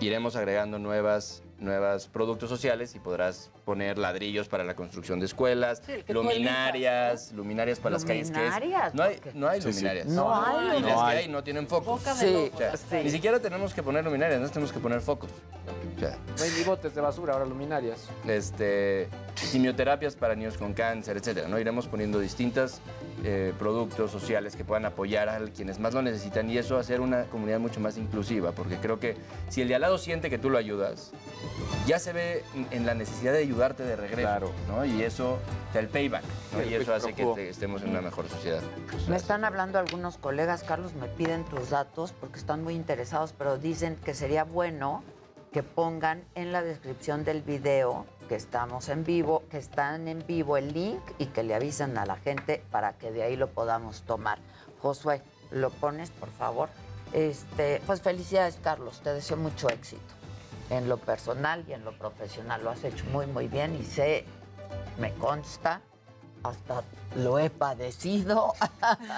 Iremos agregando nuevas, nuevas productos sociales y podrás poner ladrillos para la construcción de escuelas, Sí, luminarias, luminarias para las calles. que es- no hay, no hay Sí, sí. luminarias. No hay Y las luminarias. que hay no tienen focos. Boca de Sí. lobo. O sea, Sí. Ni siquiera tenemos que poner luminarias, no tenemos que poner focos. O sea, No hay ni botes de basura, ahora luminarias. este, quimioterapias para niños con cáncer, etcétera. ¿no? Iremos poniendo distintos productos sociales que puedan apoyar a quienes más lo necesitan y eso hacer una comunidad mucho más inclusiva, porque creo que si el de al lado siente que tú lo ayudas, ya se ve en- en la necesidad de ayudarte de regreso, Claro. ¿no? Y eso, o sea, el payback, ¿no? El y eso hace que te- estemos en una mejor sociedad. Me están hablando algunos colegas, Carlos, me piden tus datos porque están muy interesados, pero dicen que sería bueno que pongan en la descripción del video que estamos en vivo, que están en vivo el link y que le avisen a la gente para que de ahí lo podamos tomar. Josué, lo pones, por favor. Este, pues felicidades, Carlos, te deseo mucho éxito en lo personal y en lo profesional. Lo has hecho muy, muy bien y sé, me consta, hasta lo he padecido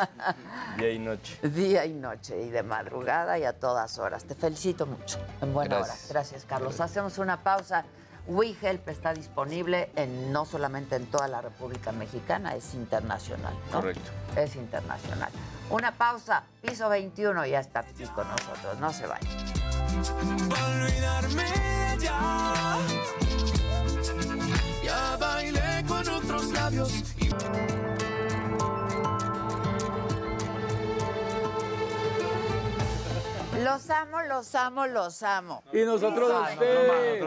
(laughs) Día y noche. día y noche y de madrugada y a todas horas. Te felicito mucho. En buena Gracias. hora. Gracias, Carlos. Hacemos una pausa. WeHelp está disponible en, no solamente en toda la República Mexicana, es internacional. ¿no? Correcto. Es internacional. Una pausa. Piso 21 ya está aquí con nosotros. No se vayan. Olvidarme de ella. Ya bailé con otros labios y Los amo, los amo, los amo. Y nosotros a ustedes.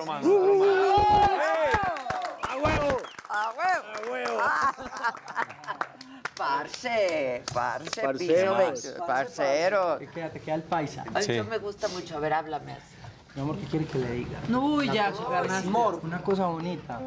¡A huevo! (laughs) Parce, parce, 20, parcero. Te queda, te queda el paisa. Ay, Sí. Yo me gusta mucho. A ver, háblame así. Mi amor, ¿qué quiere que le diga? No, Una ya, ganaste. Amor, una cosa bonita.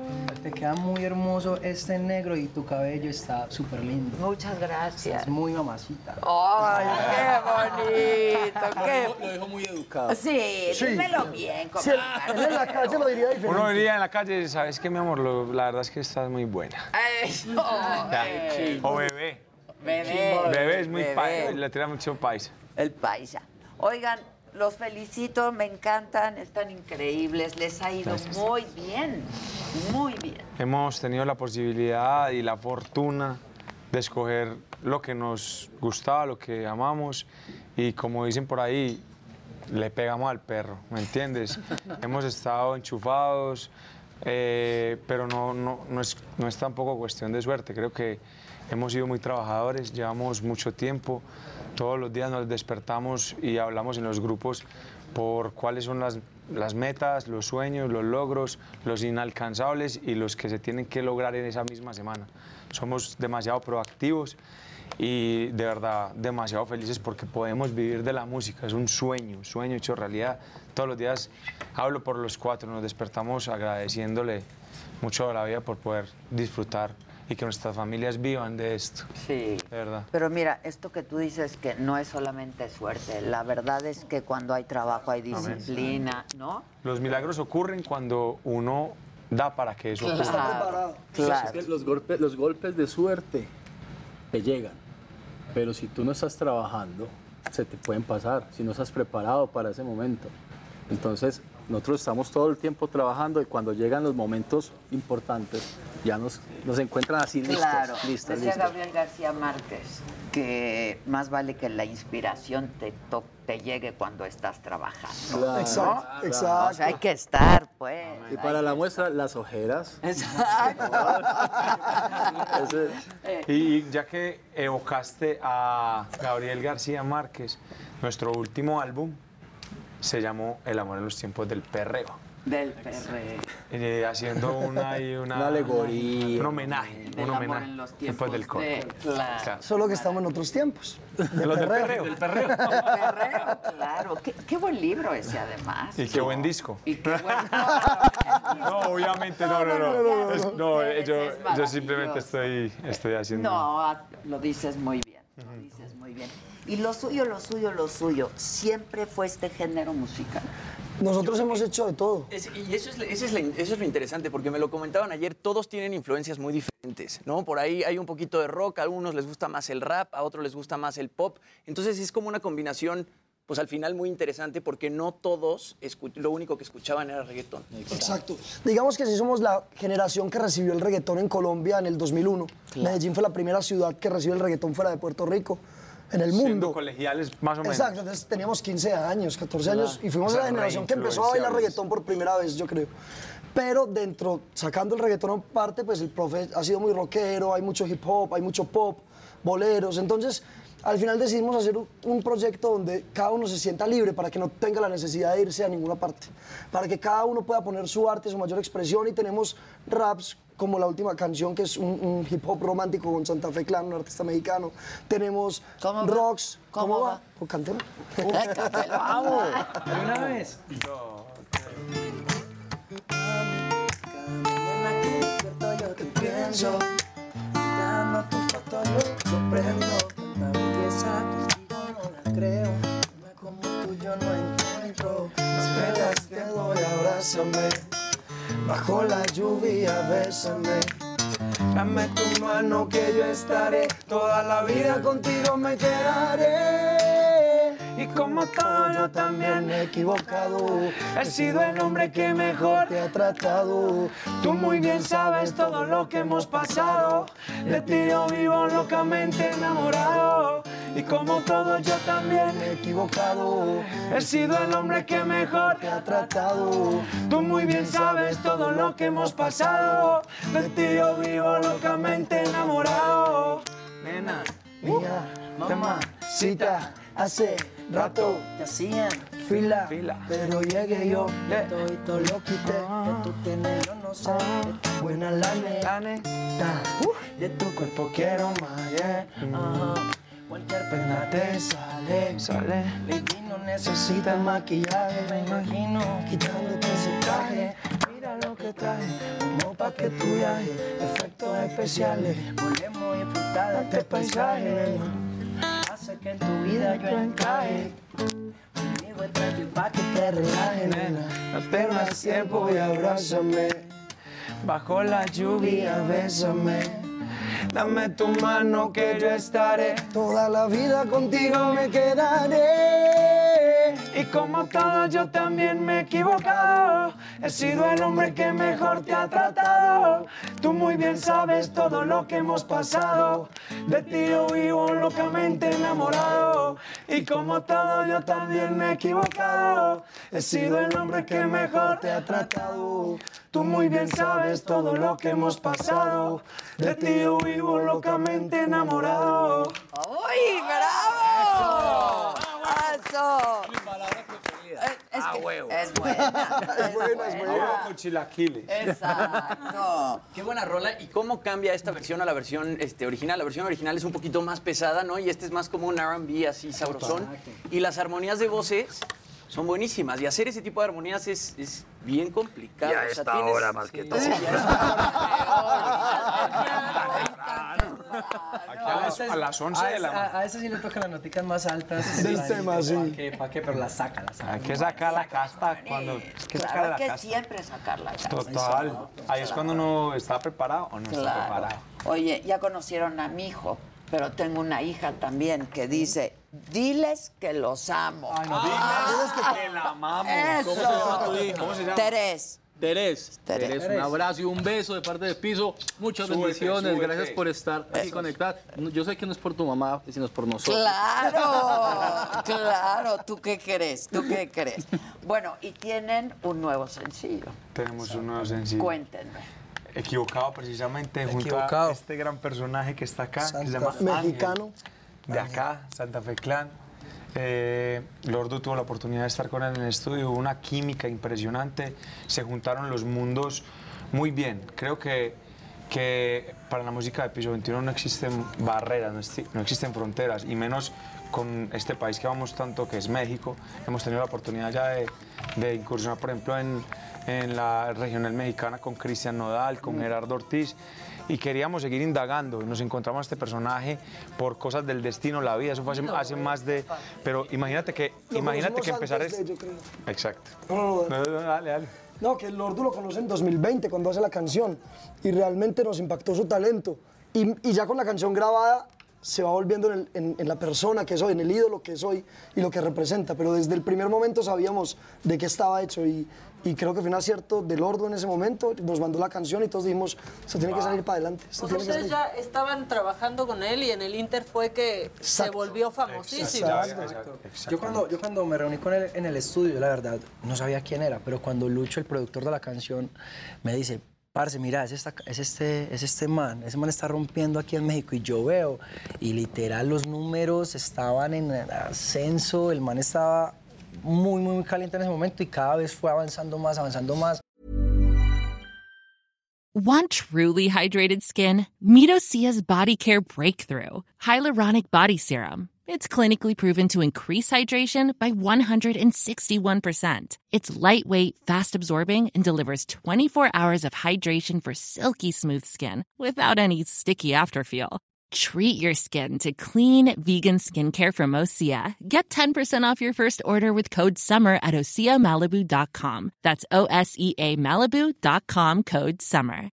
Te queda muy hermoso este negro y tu cabello está súper lindo. Muchas gracias. Es muy mamacita. ¡Ay, qué bonito! ¡Qué... Lo dejo muy educado. Sí, dímelo bien, Sí, compadre. en la calle lo diría diferente. Uno diría en la calle, ¿sabes qué, mi amor? Lo- la verdad es que estás muy buena. Eso. (laughs) O bebé. Bebé. Bebé es muy paisa, le tira mucho paisa. El paisa. Oigan, los felicito, me encantan, están increíbles, les ha ido Gracias. muy bien, muy bien. Hemos tenido la posibilidad y la fortuna de escoger lo que nos gustaba, lo que amamos y como dicen por ahí, le pegamos al perro, ¿me entiendes? (laughs) Hemos estado enchufados, eh, pero no, no, no, es, no es tampoco cuestión de suerte, creo que hemos sido muy trabajadores, llevamos mucho tiempo, todos los días nos despertamos y hablamos en los grupos por cuáles son las, metas, los sueños, los logros, los inalcanzables y los que se tienen que lograr en esa misma semana. Somos demasiado proactivos y de verdad demasiado felices porque podemos vivir de la música. Es un sueño, un sueño hecho realidad. Todos los días hablo por los cuatro, nos despertamos agradeciéndole mucho a la vida por poder disfrutar y que nuestras familias vivan de esto. Sí. De verdad. Pero mira, esto que tú dices que no es solamente suerte, la verdad es que cuando hay trabajo hay Amén. disciplina, ¿no? Los milagros ocurren cuando uno da para que eso ocurra. Claro, Es claro. que los, golpes, los golpes de suerte te llegan, pero si tú no estás trabajando, se te pueden pasar, si no estás preparado para ese momento. Entonces, nosotros estamos todo el tiempo trabajando y cuando llegan los momentos importantes, ya nos, nos encuentran así listos, Claro, listos, decía listos. Gabriel García Márquez que más vale que la inspiración te, to- te llegue cuando estás trabajando. Claro, ¿no? Exacto, exacto. O sea, hay que estar, pues. Y para la muestra, las ojeras. Exacto. (laughs) Y ya que evocaste a Gabriel García Márquez, nuestro último álbum se llamó El amor en los tiempos del perreo. Del perreo. Eh, haciendo una y una, Una alegoría. un homenaje, Del un amor homenaje en los después del tiempos de- coro. claro. Solo que estamos en otros tiempos. De los del perreo. Del perreo. Perreo, claro. Qué, qué buen libro ese, además. Y qué buen disco. Y qué buen (laughs) No, obviamente no, no, no. No, no, no, Es- no. no, eh, yo, Es yo simplemente estoy, estoy haciendo. No, ah, lo dices muy bien. Lo dices muy bien. Y lo suyo, lo suyo, lo suyo, siempre fue este género musical. Nosotros hemos hecho de todo. Es- y eso es, la- eso, es la- eso es lo interesante, porque me lo comentaban ayer, todos tienen influencias muy diferentes, ¿no? Por ahí hay un poquito de rock, a algunos les gusta más el rap, a otros les gusta más el pop. Entonces es como una combinación, pues al final muy interesante, porque no todos lo único que escuchaban era reggaetón. Exacto. Digamos que sí somos la generación que recibió el reggaetón en Colombia en el 2001. Medellín fue la primera ciudad que recibió el reggaetón fuera de Puerto Rico, en el Siendo mundo. colegiales más o menos. Exacto, entonces teníamos 15 años, 14 años Claro. y fuimos O sea, la generación que empezó a bailar reggaetón por primera vez, yo creo. Pero dentro, sacando el reggaetón aparte, pues el profe ha sido muy rockero, hay mucho hip hop, hay mucho pop, boleros. Entonces, al final decidimos hacer un proyecto donde cada uno se sienta libre para que no tenga la necesidad de irse a ninguna parte. Para que cada uno pueda poner su arte, su mayor expresión y tenemos raps como la última canción que es un, un hip hop romántico con Santa Fe Clan, un artista mexicano. Tenemos rocks. ¿Cómo va? Pues cantemos. (laughs) Vamos, de una vez. yo te pienso Mirando tu foto yo sorprendo Tanta belleza contigo no la creo Una como tú yo no encuentro Esperas te doy, abrázame Bajo la lluvia, bésame. Dame tu mano que yo estaré. Toda la vida contigo me quedaré y como todo yo también me he equivocado He sido el hombre que mejor te ha tratado. Tú muy bien sabes todo lo que hemos pasado. De ti yo vivo locamente enamorado. Y como todo yo también me he equivocado He sido el hombre que mejor te ha tratado. Tú muy bien sabes todo lo que hemos pasado. De ti yo vivo locamente enamorado. Nena, mía, mamacita, hace rato te hacían fila, pero llegué yo, y todo lo quité, que tú tienes, yo no sé, tan buena la neta, de tu cuerpo quiero más, yeah. Cualquier pena te sale, sale. Baby, no necesitas maquillaje, me imagino quitándote ese traje. Mira lo que traje, como pa' que tu viaje, efectos especiales. Volvemos a disfrutar de este paisaje, que en tu vida yo encaje. Conmigo bien pa' que te relajes, nena. No tengas tiempo y abrázame. Bajo la lluvia, bésame. Dame tu mano que yo estaré. Toda la vida contigo me quedaré. Y como todo yo también me he equivocado. He sido el hombre que mejor te ha tratado. Tú muy bien sabes todo lo que hemos pasado. De ti yo vivo locamente enamorado. Y como todo yo también me he equivocado. He sido el hombre que mejor te ha tratado. Tú muy bien sabes todo lo que hemos pasado. De ti yo vivo locamente enamorado. ¡Uy, bravo! ¡Eso! Es, es Ah, que huevo. es buena. Es buena, es buena. Con chilaquiles. Exacto. Qué buena rola. ¿Y cómo cambia esta versión a la versión este, original? La versión original es un poquito más pesada, ¿no? Y este es más como un R&B así sabrosón. Y las armonías de voces son buenísimas. Y hacer ese tipo de armonías es, es bien complicado. Y a O sea, esta tienes- hora más que Sí, todo. ya es Aquí a las, a las 11 de la a, mañana. a ese sí le tocan las noticas más altas. Del tema, sí. ¿Para qué? ¿Para qué? Pero la saca, la saca. Hay que sacar la casta cuando. Hay que sacar Claro la que casta. siempre sacar la casta. Total. Ahí es cuando uno está preparado o no está preparado. Oye, ya conocieron a mi hijo, pero tengo una hija también que dice, diles que los amo. Ay, no, Ah, que la amamos. Eso. ¿Cómo se llama tu hija? ¿Cómo se llama? Terés. Terés, Terés. Terés, un abrazo y un beso de parte de Piso. Muchas Súbete, bendiciones, súbete. gracias por estar aquí conectada. Yo sé que no es por tu mamá, sino es por nosotros. Claro, (laughs) claro. ¿Tú qué crees? ¿Tú qué crees? Bueno, y tienen un nuevo sencillo. Tenemos un nuevo sencillo. Cuéntenme. Equivocado precisamente junto Equivocado. a este gran personaje que está acá, que se Santa llama Fe. Ángel, Mexicano. De acá, Santa Fe Clan. Eh, Lordo tuvo la oportunidad de estar con él en el estudio, hubo una química impresionante, se juntaron los mundos muy bien. Creo que, que para la música de Piso 21 no existen barreras, no, no existen fronteras, y menos con este país que vamos tanto, que es México. Hemos tenido la oportunidad ya de, de incursionar, por ejemplo, en, en la regional mexicana con Cristian Nodal, con Gerardo Ortiz, y queríamos seguir indagando. Nos encontramos a este personaje por cosas del destino, la vida. Eso fue hace, hace más de. Pero imagínate que, Lo imagínate que empezar es. Exacto. No, no, no. No, no, no, dale, dale. No, que el Lordo lo conoce en 2020 cuando hace la canción y realmente nos impactó su talento. Y, y ya con la canción grabada se va volviendo en, el- en- en la persona que soy, en el ídolo que soy y lo que representa. Pero desde el primer momento sabíamos de qué estaba hecho y, y creo que fue un acierto del Lordo en ese momento. Nos mandó la canción y todos dijimos, se tiene que salir para adelante. Pues ustedes salir". ya estaban trabajando con él y en el Inter fue que se Exacto. volvió famosísimo. Yo cuando, yo cuando me reuní con él en el estudio, la verdad, no sabía quién era, pero cuando Lucho, el productor de la canción, me dice, parce, mira, es, esta- es este, es este man, ese man está rompiendo aquí en México y yo veo, y literal los números estaban en ascenso, el man estaba muy, muy, caliente en ese momento y cada vez fue avanzando más, avanzando más. Want truly hydrated skin? Medocia's Body Care Breakthrough Hyaluronic Body Serum. It's clinically proven to increase hydration by 161%. It's lightweight, fast absorbing, and delivers 24 hours of hydration for silky smooth skin without any sticky afterfeel. Treat your skin to clean vegan skincare from Osea. Get 10% off your first order with code SUMMER at OseaMalibu.com. That's O S E A Malibu.com code SUMMER.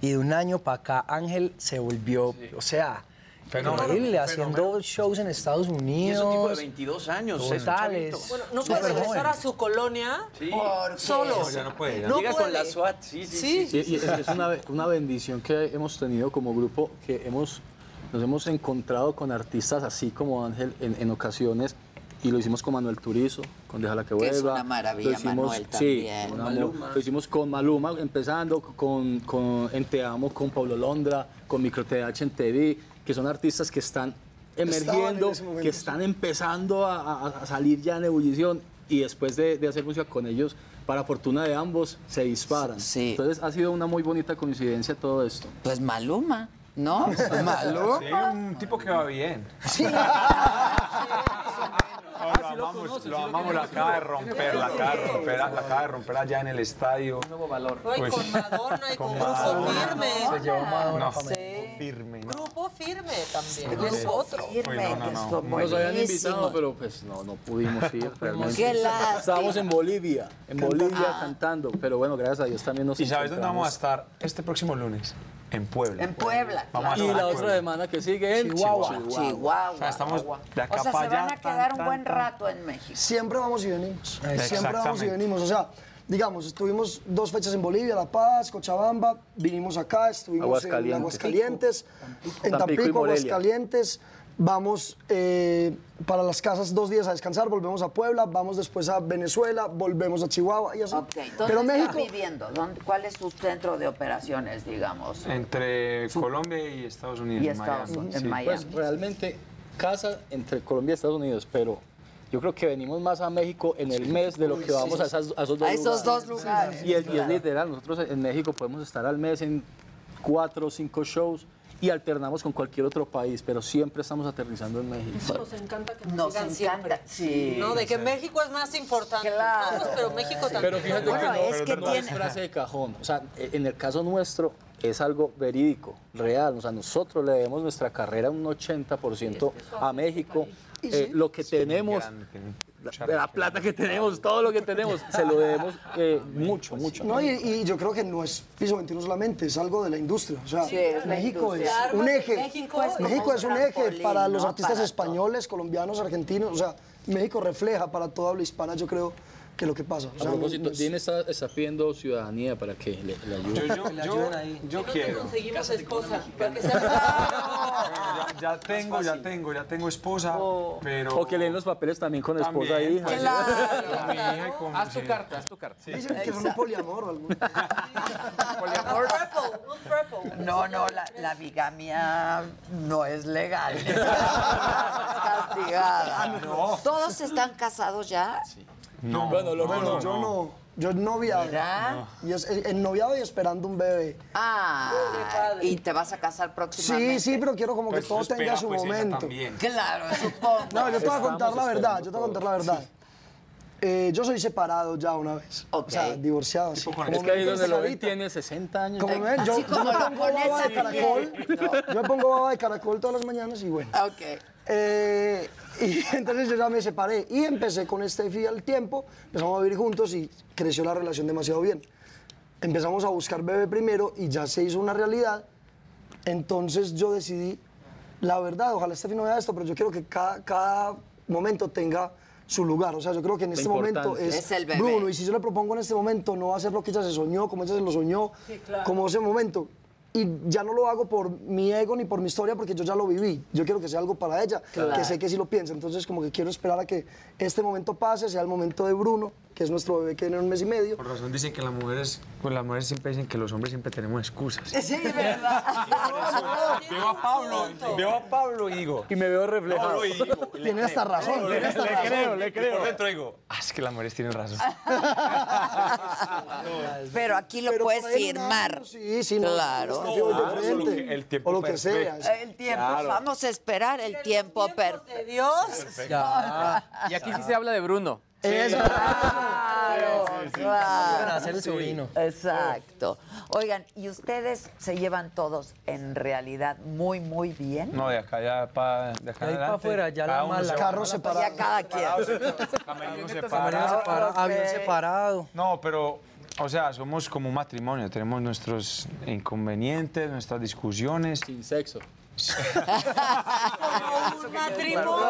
Y de un año para acá, Ángel se volvió, o sea, Fenómeno, increíble, fenómeno. haciendo shows en Estados Y Unidos. es un tipo de 22 años. Totales. Bueno, no puede regresar joven. a su colonia Sí. solo. No, ya no puede, ya. No Llega puede. con la SWAT, sí, sí, Sí. sí. Sí, es, es una, una bendición que hemos tenido como grupo, que hemos, nos hemos encontrado con artistas así como Ángel en, en ocasiones, y lo hicimos con Manuel Turizo, con Déjala que Que vuelva. es una maravilla, Lo hicimos- Manuel sí, también. un Con. Maluma. Lo hicimos con Maluma, empezando con, con En Te Amo, con Pablo Londra, con Micro TH en TV, que son artistas que están emergiendo, en que sí. están empezando a, salir ya en ebullición, y después de, de hacer música con ellos, para fortuna de ambos, se disparan. Sí. Entonces ha sido una muy bonita coincidencia todo esto. Pues Maluma, ¿no? (laughs) Sí, Maluma. un tipo que va bien. (laughs) No, lo amamos, lo amamos, la acaba de romper, la acaba de romper, la acaba de romper allá en el estadio. Nuevo valor. Pues- con Madonna y (laughs) con, con Grupo Madonna. Firme. Se llevó Madonna No, México. firme, ¿no? Grupo Firme también, Sí. es otro. Firme, Uy, no, no, que no. son Nos habían invitado, pero pues no, no pudimos ir (laughs) realmente. Qué. Estábamos en Bolivia, en Bolivia Ah. cantando, pero bueno, gracias a Dios también nos ¿Y sabes dónde vamos a estar este próximo lunes? En Puebla. En Puebla. Vamos a Y la otra semana que sigue en Chihuahua. Chihuahua. Chihuahua. O sea, estamos de acá O sea, para se van a quedar tan, un buen tan, rato en México. Siempre vamos y venimos. Siempre vamos y venimos. O sea, digamos, estuvimos dos fechas en Bolivia, La Paz, Cochabamba, vinimos acá, estuvimos en Aguascalientes. Aguascalientes, en Tampico y Tampico, Morelia. Aguascalientes. Vamos eh, para las casas dos días a descansar, volvemos a Puebla, vamos después a Venezuela, volvemos a Chihuahua y así. Ok, ¿dónde Pero México, viviendo? ¿Dónde- ¿Cuál es su centro de operaciones, digamos? Entre Colombia y Estados Unidos. Y en Estados Miami. Unidos, en Sí. Miami. Pues realmente casa entre Colombia y Estados Unidos, pero yo creo que venimos más a México en el mes de lo que vamos a, esas- a esos dos A esos dos lugares. Y, es, y es Claro. literal, nosotros en México podemos estar al mes en cuatro o cinco shows y alternamos con cualquier otro país, pero siempre estamos aterrizando en México. Eso nos encanta que nos, Nos digan encanta, siempre. sí. ¿No? De que México es más importante. Claro. Todos, pero México también. Pero fíjate Bueno, que no, es que no tiene- es frase de cajón. O sea, e, en el caso nuestro es algo verídico, real. O sea, nosotros le debemos nuestra carrera un 80% a México. Eh, lo que tenemos, la, de la plata que tenemos, todo lo que tenemos, se lo debemos eh, mucho, mucho. No, y, y yo creo que no es piso 21 solamente, es algo de la industria. O sea, Sí, es la México es un eje. México es como México es un eje para los ¿no? artistas Para españoles, colombianos, argentinos. O sea, México refleja para toda habla hispana, yo creo, que lo que pasa. O A sea, no- propósito, no Dean está, está pidiendo ciudadanía para que le, le ayude. Yo, yo, yo, yo quiero. Conseguimos esposa. Para que sea... Ya, ya (laughs) tengo, ya tengo, ya tengo esposa, pero... O que leen los papeles también con esposa e hija. Claro. con con- Haz tu sí. carta, haz tu carta. Dicen que son un poliamor o algo. (laughs) Poliamor. No, no, la, la bigamia no es legal. (laughs) Castigada. ¿Todos están casados ya? No, Bueno, lo Bueno, menos. yo no. Yo noviado. Mira. Y es, en noviado y esperando un bebé. Ah, y te vas a casar próximamente. Sí, sí, pero quiero como que Pues todo espera, tenga su pues, momento. también. Claro, supongo. No, yo te voy a contar la verdad, yo te voy a contar la verdad. Eh, yo soy separado ya una vez. Ok. O sea, divorciado. así. con Como Es que ahí donde lo ven tiene 60 años. Como ven, yo, yo me pongo baba de caracol. piel, Yo me pongo baba de caracol todas las mañanas y bueno. Ok. Eh, y (laughs) entonces yo ya me separé y empecé con Steffi al tiempo, empezamos a vivir juntos y creció la relación demasiado bien. Empezamos a buscar bebé primero y ya se hizo una realidad. Entonces yo decidí, la verdad, ojalá Steffi no vea esto, pero yo quiero que cada, cada momento tenga su lugar. O sea, yo creo que en este momento es, Es el bebé. Bruno y si yo le propongo en este momento no va a ser lo que ella se soñó, como ella se lo soñó, como ese momento. Y ya no lo hago por mi ego ni por mi historia porque yo ya lo viví. Yo quiero que sea algo para ella, que sé que sí lo piensa. Entonces como que quiero esperar a que este momento pase, sea el momento de Bruno, que es nuestro bebé que viene en un mes y medio. Por razón dicen que las mujeres, pues las mujeres siempre dicen que los hombres siempre tenemos excusas. Sí, (laughs) ¿verdad? Veo a Pablo, veo a Pablo y digo, Y me veo reflejado. Pablo y digo, (laughs) Tiene hasta razón, tiene hasta le razón. creo, le creo. Por dentro digo, ah, es que las mujeres tienen razón. (laughs) Pero aquí lo Pero puedes firmar. año, Sí, sí, no. Claro. Steffi, voy de Claro, frente. que el tiempo o lo que sea. El tiempo, Claro. vamos a esperar el tiempo perfecto. de Dios. Y aquí sí se habla de Bruno. Eso. Claro, claro. hacer el sobrino. Exacto. Oigan, ¿y ustedes se llevan todos en realidad muy, muy bien? No, de acá ya para de acá De adelante, afuera, ya la mala. se va. Carros separados. Ya cada quien. Camerino Camerino separado. separado, ok. avión separado. No, pero, o sea, somos como un matrimonio. Tenemos nuestros inconvenientes, nuestras discusiones. Sin sexo. (laughs) Un matrimonio. (laughs)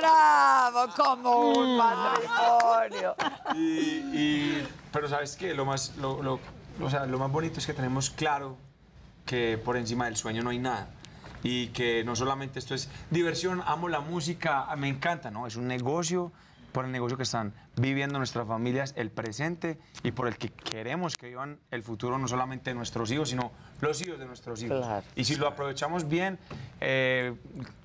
Bravo, como un matrimonio. Y, y- pero sabes qué, lo más, lo, lo- o sea, lo más bonito es que tenemos claro que por encima del sueño no hay nada. Y que no solamente esto es diversión, amo la música, me encanta, ¿no? Es un negocio, por el negocio que están viviendo nuestras familias, el presente y por el que queremos que vivan el futuro, no solamente nuestros hijos, sino los hijos de nuestros hijos. Claro. Y si lo aprovechamos bien, eh,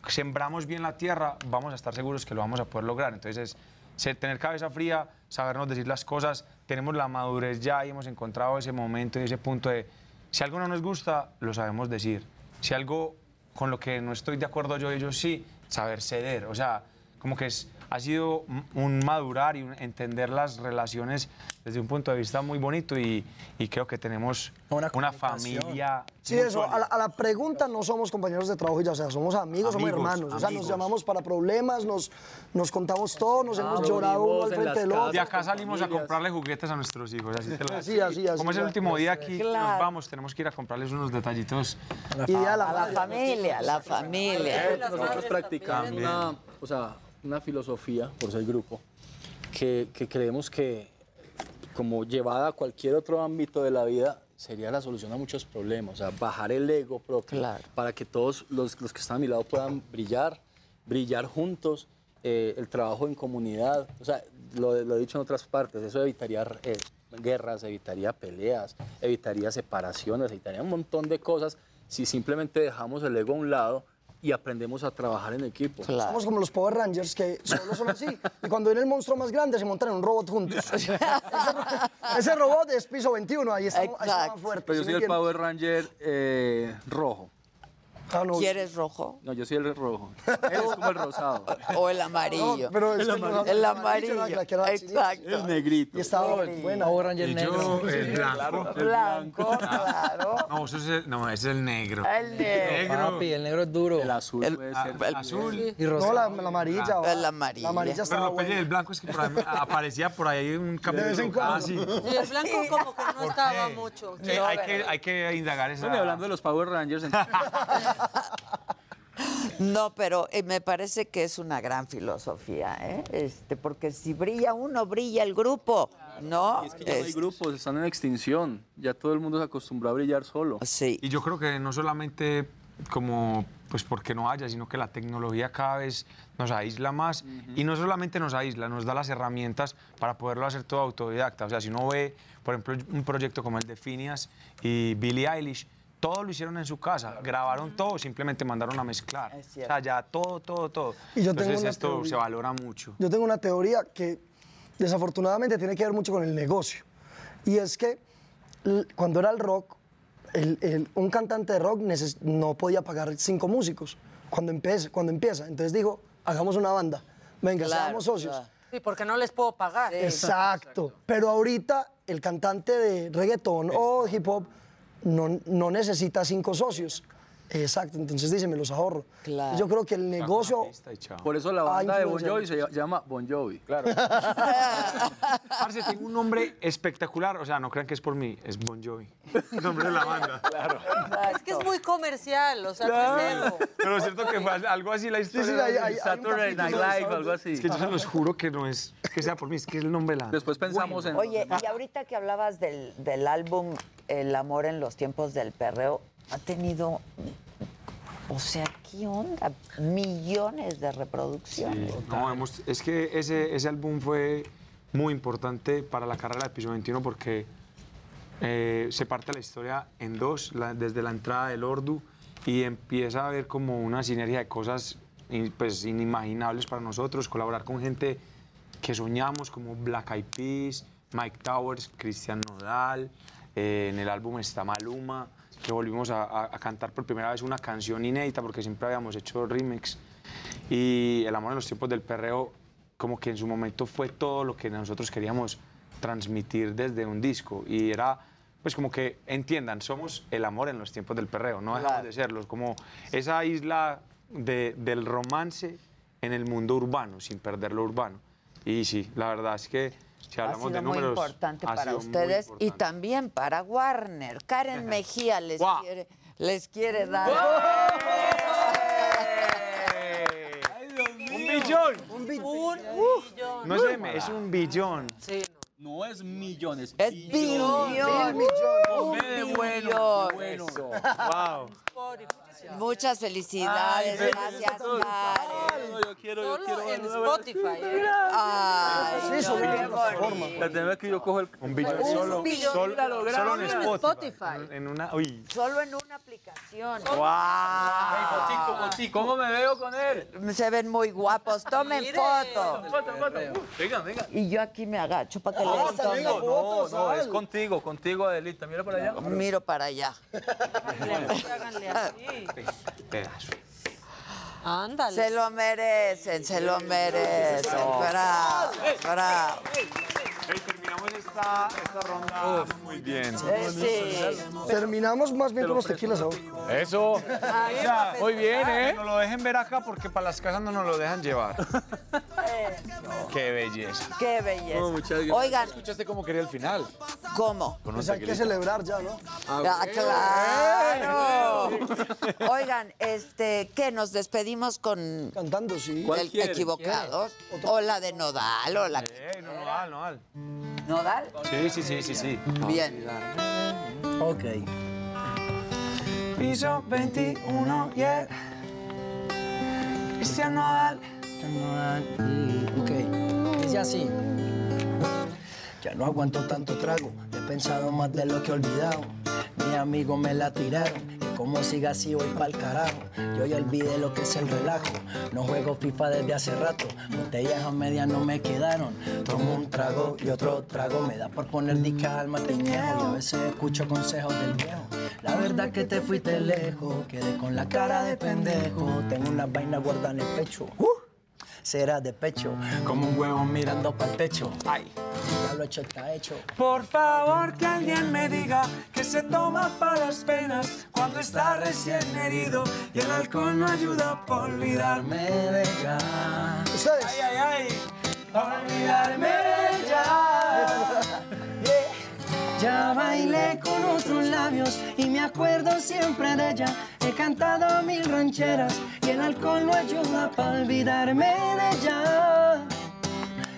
sembramos bien la tierra, vamos a estar seguros que lo vamos a poder lograr. Entonces, es ser- tener cabeza fría, sabernos decir las cosas, tenemos la madurez ya y hemos encontrado ese momento y ese punto de, si algo no nos gusta, lo sabemos decir. Si algo con lo que no estoy de acuerdo yo, ellos sí, saber ceder. O sea, como que es, ha sido un- madurar y un entender las relaciones desde un punto de vista muy bonito y, y creo que tenemos una, familia. Sí, eso. A la, a la pregunta no somos compañeros de trabajo y ya, o sea, somos amigos, somos Amigos, hermanos. O sea, nos amigos. llamamos para problemas, nos, nos contamos todo, nos hemos llorado uno al frente del otro. De acá salimos a comprarle juguetes a nuestros hijos. Así, te lo Así, digo. así, así, Como es el último día aquí, Claro. nos vamos, tenemos que ir a comprarles unos detallitos. A la familia, la familia. Nosotros practicamos una, o sea, una filosofía, por ser grupo, que, que creemos que como llevada a cualquier otro ámbito de la vida, sería la solución a muchos problemas. O sea, bajar el ego propio para que todos los, los que están a mi lado puedan brillar, brillar juntos, eh, el trabajo en comunidad. O sea, lo, lo he dicho en otras partes, eso evitaría eh, guerras, evitaría peleas, evitaría separaciones, evitaría un montón de cosas si simplemente dejamos el ego a un lado y aprendemos a trabajar en equipo. Somos como los Power Rangers que solo son así. Y cuando viene el monstruo más grande se montan en un robot juntos. (laughs) ese, ro- ese robot es piso 21, ahí está, ahí está más fuerte. Pero yo ¿sí soy el? Power Ranger eh, rojo. Ah, no. ¿Quieres rojo? No, yo soy el rojo. Él (laughs) es como el rosado. O el amarillo. No, pero es El que amarillo. El amarillo. Exacto. El negrito. Y estaba buena. Power Ranger Y negro. yo, el blanco. Blanco, claro. No, eso es el, no, ese es el negro. El negro. Papi, el negro es duro. El azul El- puede Ah, ser. el azul. Y No, rosado. la, la amarilla. va. La amarilla. La amarilla Pero estaba lo pelle buena. del blanco es que por ahí me- aparecía por ahí un capítulo. vez en cuando. Ah, sí. Y el blanco como que no estaba mucho. Sí, hay, que, hay que indagar esa. Bueno, y hablando de los Power Rangers, entonces, (laughs) No, pero eh, me parece que es una gran filosofía, ¿eh? Este, porque si brilla uno, brilla el grupo, ¿no? y es que ya no hay Es- grupos, están en extinción. Ya todo el mundo se acostumbró a brillar solo. sí. Y yo creo que no solamente como pues porque no haya, sino que la tecnología cada vez nos aísla más y no solamente nos aísla, nos da las herramientas para poderlo hacer todo autodidacta. O sea, si uno ve, por ejemplo, un proyecto como el de Phineas y Billie Eilish, todo lo hicieron en su casa, grabaron todo, simplemente mandaron a mezclar. Es O sea, ya todo, todo, todo. Y yo tengo Entonces una esto teoría. se valora mucho. Yo tengo una teoría que desafortunadamente tiene que ver mucho con el negocio. Y es que cuando era el rock, el- el- un cantante de rock no podía pagar cinco músicos cuando empieza, cuando empieza. Entonces dijo, hagamos una banda. Venga, Claro, seamos socios. claro. Sí, porque no les puedo pagar. Exacto. Pero ahorita el cantante de reggaetón o hip hop no, no necesita cinco socios. Exacto, entonces dice, me los ahorro. Claro. Yo creo que el negocio... Por eso la Ah, banda de Bon. Jovi se ll- llama Bon Jovi. Claro. (laughs) Parce, tengo un nombre espectacular, o sea, no crean que es por mí, es Bon Jovi. El nombre de la banda. Claro. Es que es muy comercial, o sea, no es ego. Pero es cierto que fue algo así la historia. sí, hay- hay- hay un Saturday Night Live, algo así. Es que yo se los juro que no es que sea por mí, es que es el nombre de la Después pensamos en... Oye, y ahorita que hablabas del, del álbum El amor en los tiempos del perreo, ha tenido, o sea, ¿qué onda? Millones de reproducciones. No, hemos- es que ese, ese álbum fue muy importante para la carrera de Piso 21 porque eh, se parte la historia en dos, la- desde la entrada del Ordu y empieza a haber como una sinergia de cosas in- pues, inimaginables para nosotros, colaborar con gente que soñamos como Black Eyed Peas, Mike Towers, Cristian Nodal, eh, en el álbum está Maluma, que volvimos a, a- cantar por primera vez una canción inédita porque siempre habíamos hecho remix y El amor en los tiempos del perreo como que en su momento fue todo lo que nosotros queríamos transmitir desde un disco y era pues como que entiendan, somos el amor en los tiempos del perreo, no dejamos Claro. de serlo, como esa isla de- del romance en el mundo urbano, sin perder lo urbano. Y sí, la verdad es que si Ha hablamos sido de muy importante ha para ustedes y también para Warner. Karen (laughs) Mejía les, quiere, les quiere dar. ¡Un billón! Un Uh. millón. No es M, es un billón. Sí, No es millones. Es billón. Un bueno, billón. bueno. Wow. Muchas felicidades. Ay, Gracias, Karen. No, yo quiero, yo quiero en. Spotify. ¿eh? Ay, Sí, sobre qué la plataforma. bonito. La primera vez que yo cojo el... Un billón. Un Solo, billón. solo, en. Spotify. Spotify. En una... Uy. Solo en una aplicación. ¿Cómo me veo con él? Se ven muy guapos. Tomen foto. Foto, foto. Venga, venga. Y yo aquí me agacho para que venga, tomen. foto. No, no, es contigo, contigo, Adelita. Mira para allá. Miro para allá. Háganle así. Pedazo. Ándale. Se lo merecen, se lo merecen. Bravo, bravo. Terminamos esta, esta ronda muy bien. Terminamos más bien con los tequilas ahora. Eso. Ahí O sea, para muy bien. ¿eh? Nos lo dejen ver acá porque para las casas no nos lo dejan llevar. Qué belleza. Qué belleza. Oh, muchas gracias. Oigan, ¿Escuchaste cómo quería el final? ¿cómo? Con un Pues hay que celebrar ya, ¿no? Ah, claro. Oigan, este, ¿qué? Nos despedimos con Cantando, sí. el equivocados. O la de Nodal, o la Eh, no, Nodal, Nodal. Nodal. Sí, sí, sí, sí, sí. Bien. Ok. Piso 21, yeah. Cristian Nodal. Ok, dice así. Ya no aguanto tanto trago, he pensado más de lo que he olvidado. Mis amigos me la tiraron, como siga así voy pa'l carajo. Yo ya olvidé lo que es el relajo, no juego FIFA desde hace rato. Botellas a medias no me quedaron, tomo un trago y otro trago. Me da por poner di cálmate ñejo, y a veces escucho consejos del viejo. La verdad que te fuiste lejos, quedé con la cara de pendejo. Tengo una vaina guardada en el pecho. Uh, será de pecho, como un huevo mirando para el techo. Ay, ya lo hecho está hecho. Por favor que alguien me diga que se toma para las penas cuando está recién herido y el alcohol no ayuda para olvidarme de ella. Ustedes. Ay, ay, ay. Olvidarme de ella. Ya bailé con otros labios y me acuerdo siempre de ella. He cantado mil rancheras y el alcohol no ayuda para olvidarme de ella.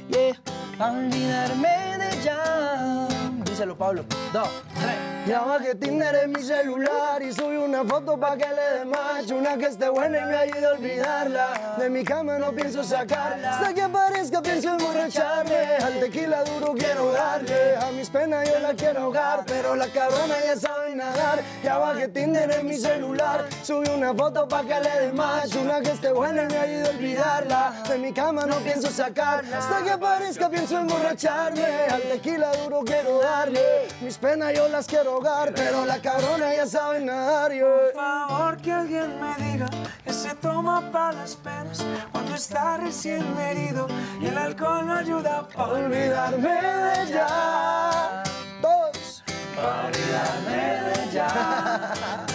Yeah, para olvidarme de ella. Díselo, Pablo. Dos, tres. Ya bajé Tinder en mi celular y subí una foto pa' que le dé match. Una que esté buena y me ayude a olvidarla. De mi cama no pienso sacar Hasta que aparezca pienso emborracharme. Al tequila duro quiero darle. A mis penas yo la quiero ahogar Pero la cabrona ya sabe nadar. Ya bajé Tinder en mi celular. Subí una foto pa' que le dé match. Una que esté buena y me ayude a olvidarla. De mi cama no pienso sacar Hasta que aparezca pienso emborracharme. Al tequila duro quiero darle. Mis penas yo las quiero ahogar Pero la cabrona ya sabe nadar yo. Por favor que alguien me diga que se toma para las penas cuando está recién herido y el alcohol no ayuda para olvidarme de ella. Todos. Para olvidarme de ella. (laughs)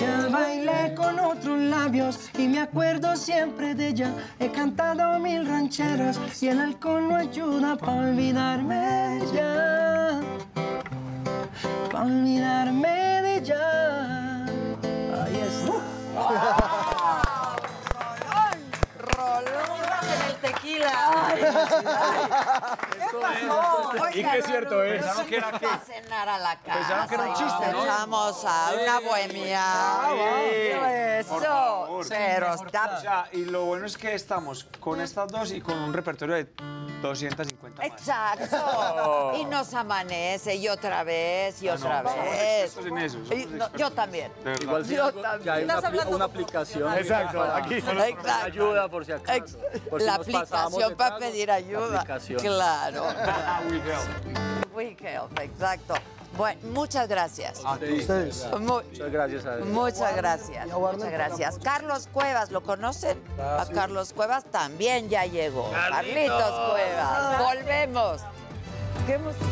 Ya bailé con otros labios y me acuerdo siempre de ella. He cantado mil rancheras y el alcohol no ayuda para olvidarme ella. Para olvidarme de ella. Ahí en el tequila. ¿Qué pasó? Y que es cierto, ¿eh? Pensaron que era Vamos qué. a cenar a la casa. Pensaron que era un chiste, ¿no? Vamos a una bohemia. Sí, por Eso. favor. Pero O está... sea, y lo bueno es que estamos con estas dos y con un repertorio de 250 más. Exacto. Y nos amanece y otra vez y Ah, otra no, vez. expertos en eso, somos Y no, yo también. Igual si Yo algo- también. ya hay una, aplicación. Exacto, aquí. Exacto. ayuda por si acaso. Ex- Por si la pasamos aplicación para pedir ayuda. aplicación. Claro. (laughs) We help. We help, exacto. Bueno, muchas gracias. A ustedes. Mu- Muchas gracias a Muchas gracias, muchas gracias. Carlos Cuevas, ¿lo conocen? A Carlos Cuevas también ya llegó. Carlitos Cuevas, volvemos. ¿Qué música?